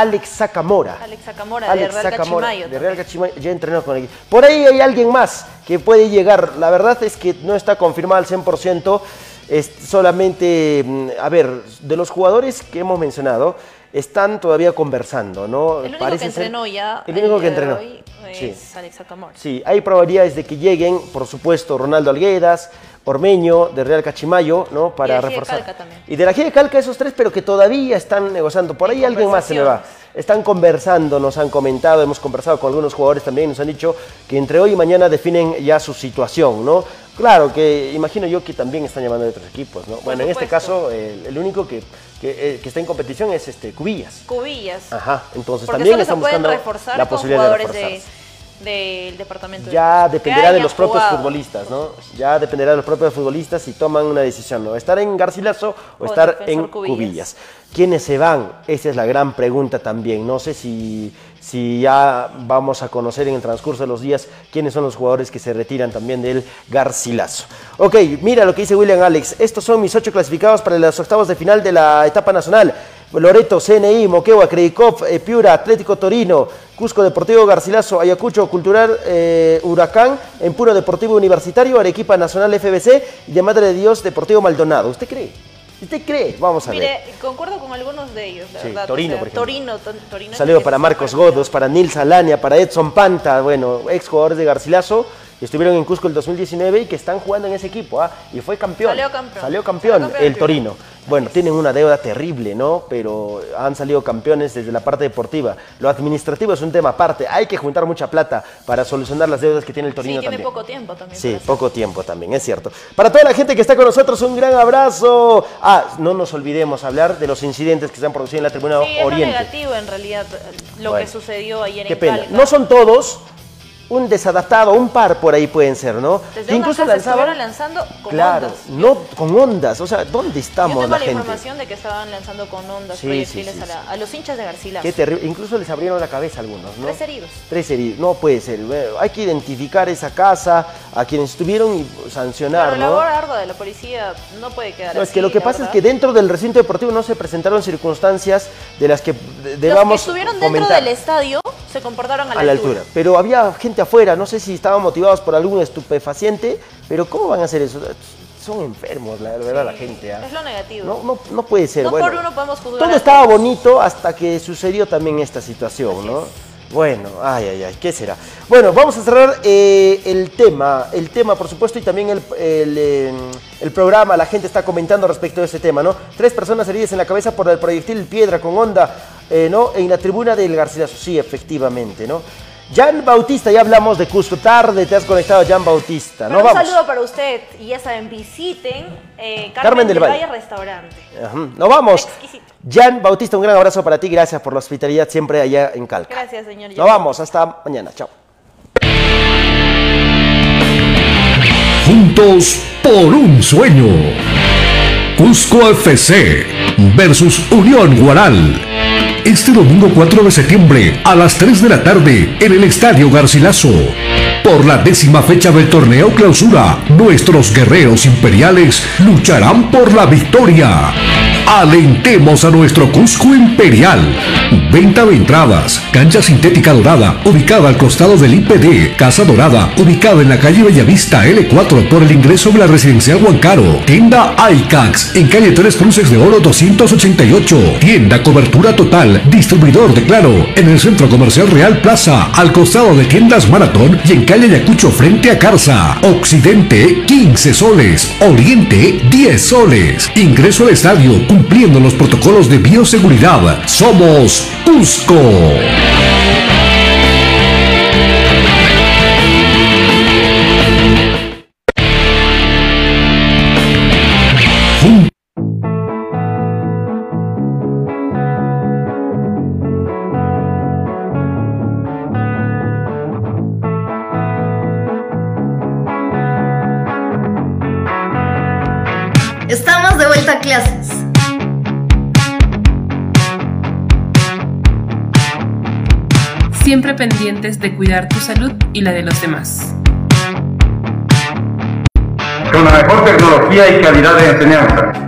Alex Sacamora. Alex Sacamora, Alex de Real Sacamora, Cachimayo. de Real Cachimayo, ya entrenó con el. Por ahí hay alguien más que puede llegar. La verdad es que no está confirmado al 100%. Es solamente, mm, a ver, de los jugadores que hemos mencionado, están todavía conversando, ¿no? El único Parece que ser- entrenó ya El único que entrenó. hoy es Sí. Alex Sacamora. Sí, hay probabilidades de que lleguen, por supuesto, Ronaldo Alguedas, Ormeño, de Real Cachimayo, ¿no? Para Y de reforzar. Calca también. Y de la G de Calca esos tres, pero que todavía están negociando. Por ahí alguien más se me va. Están conversando, nos han comentado, hemos conversado con algunos jugadores también, nos han dicho que entre hoy y mañana definen ya su situación, ¿no? Claro que imagino yo que también están llamando de otros equipos, ¿no? Bueno, en este caso, el, el único que, que, eh, que está en competición es este Cubillas. Cubillas. Ajá, entonces Porque también están buscando reforzar la posibilidad de jugadores de- reforzarse. Del departamento. Ya de dependerá de los propios futbolistas, ¿no? Ya dependerá de los propios futbolistas si toman una decisión, ¿no? Estar en Garcilaso o, O estar en Cubillas. Cubillas. ¿Quiénes se van? Esa es la gran pregunta también. No sé si, si ya vamos a conocer en el transcurso de los días quiénes son los jugadores que se retiran también del Garcilaso. Ok, mira lo que dice William Alex. Estos son mis ocho clasificados para los octavos de final de la etapa nacional. Loreto, CNI, Moquegua, Credicop, eh, Piura, Atlético Torino, Cusco Deportivo Garcilaso, Ayacucho Cultural eh, Huracán, Empuro Deportivo Universitario, Arequipa Nacional FBC y de Madre de Dios Deportivo Maldonado. ¿Usted cree? ¿Usted cree? Vamos a ver. Mire, concuerdo con algunos de ellos, la Sí, verdad. Torino, o sea, por ejemplo. Torino, to- Torino es Saludo que para Marcos Godos, para Nils Alania, para Edson Panta, bueno, ex jugadores de Garcilaso, estuvieron en Cusco el 2019 y que están jugando en ese equipo, ¿ah? y fue campeón. Salió campeón. Salió campeón, Salió campeón el Torino. Bueno, tienen una deuda terrible, ¿no? Pero han salido campeones desde la parte deportiva. Lo administrativo es un tema aparte. Hay que juntar mucha plata para solucionar las deudas que tiene el Sí, Torino tiene también. poco tiempo también. Sí, poco tiempo también, es cierto. Para toda la gente que está con nosotros, un gran abrazo. Ah, no nos olvidemos hablar de los incidentes que se han producido en la tribuna Sí, es Oriente. negativo en realidad lo Bueno. que sucedió ayer Qué en pena. Calca. No son todos, un desadaptado, un par por ahí pueden ser, ¿no? Desde una incluso casa estuvieron lanzando con Claro, ondas. no con ondas. O sea, ¿dónde Yo estamos tengo la la, gente? información de que estaban lanzando con ondas, Sí, proyectiles sí, sí, a, la- a los hinchas de Garcilaso. Qué terrible. Incluso les abrieron la cabeza a algunos, ¿no? Tres heridos. Tres heridos. No puede ser. Bueno, Hay que identificar esa casa, a quienes estuvieron y sancionar, Pero la ¿no? labor ardua de la policía no puede quedar No, así. es que lo que la pasa verdad. es que dentro del recinto deportivo no se presentaron circunstancias de las que de- Los debamos que estuvieron dentro del estadio se comportaron a la, a la altura. Pero había gente afuera, no sé si estaban motivados por algún estupefaciente, pero ¿cómo van a hacer eso? Son enfermos, la verdad, la gente. ¿ah? Es lo negativo. No, no, no puede ser. No bueno, por uno podemos juzgar todo a estaba bonito hasta que sucedió también esta situación, ¿no? Bueno, ay, ay, ay, ¿qué será? Bueno, vamos a cerrar eh, el tema, el tema, por supuesto, y también el, el, eh, el programa, la gente está comentando respecto de ese tema, ¿no? Tres personas heridas en la cabeza por el proyectil piedra con onda, eh, ¿no? En la tribuna del Garcilaso, sí, efectivamente, ¿no? Jan Bautista, ya hablamos de Cusco, tarde te has conectado, Jan Bautista, Pero ¿no? un Vamos. saludo para usted y ya saben, visiten eh, Carmen, Carmen del del Valle. Valle Restaurante. Ajá, Nos vamos. Jan Bautista, un gran abrazo para ti, gracias por la hospitalidad siempre allá en Calca. Gracias, señor. Nos vamos, hasta mañana, chao. Juntos por un sueño. Cusco FC versus Unión Guaral. Este domingo 4 de septiembre a las 3 de la tarde en el Estadio Garcilaso. Por la décima fecha del torneo clausura, nuestros guerreros imperiales lucharán por la victoria. Alentemos a nuestro Cusco Imperial. Venta de entradas. Cancha sintética dorada, ubicada al costado del IPD. Casa Dorada, ubicada en la calle Bellavista L4 por el ingreso de la residencial Huancaro. Tienda iCax, en calle Tres Cruces de Oro 288. Tienda cobertura total, distribuidor de Claro, en el Centro Comercial Real Plaza, al costado de Tiendas Maratón y en calle Ayacucho frente a Carza. Occidente, 15 soles. Oriente, 10 soles. Ingreso al estadio, cumpliendo los protocolos de bioseguridad. Somos Cusco. De cuidar tu salud y la de los demás. Con la mejor tecnología y calidad de enseñanza.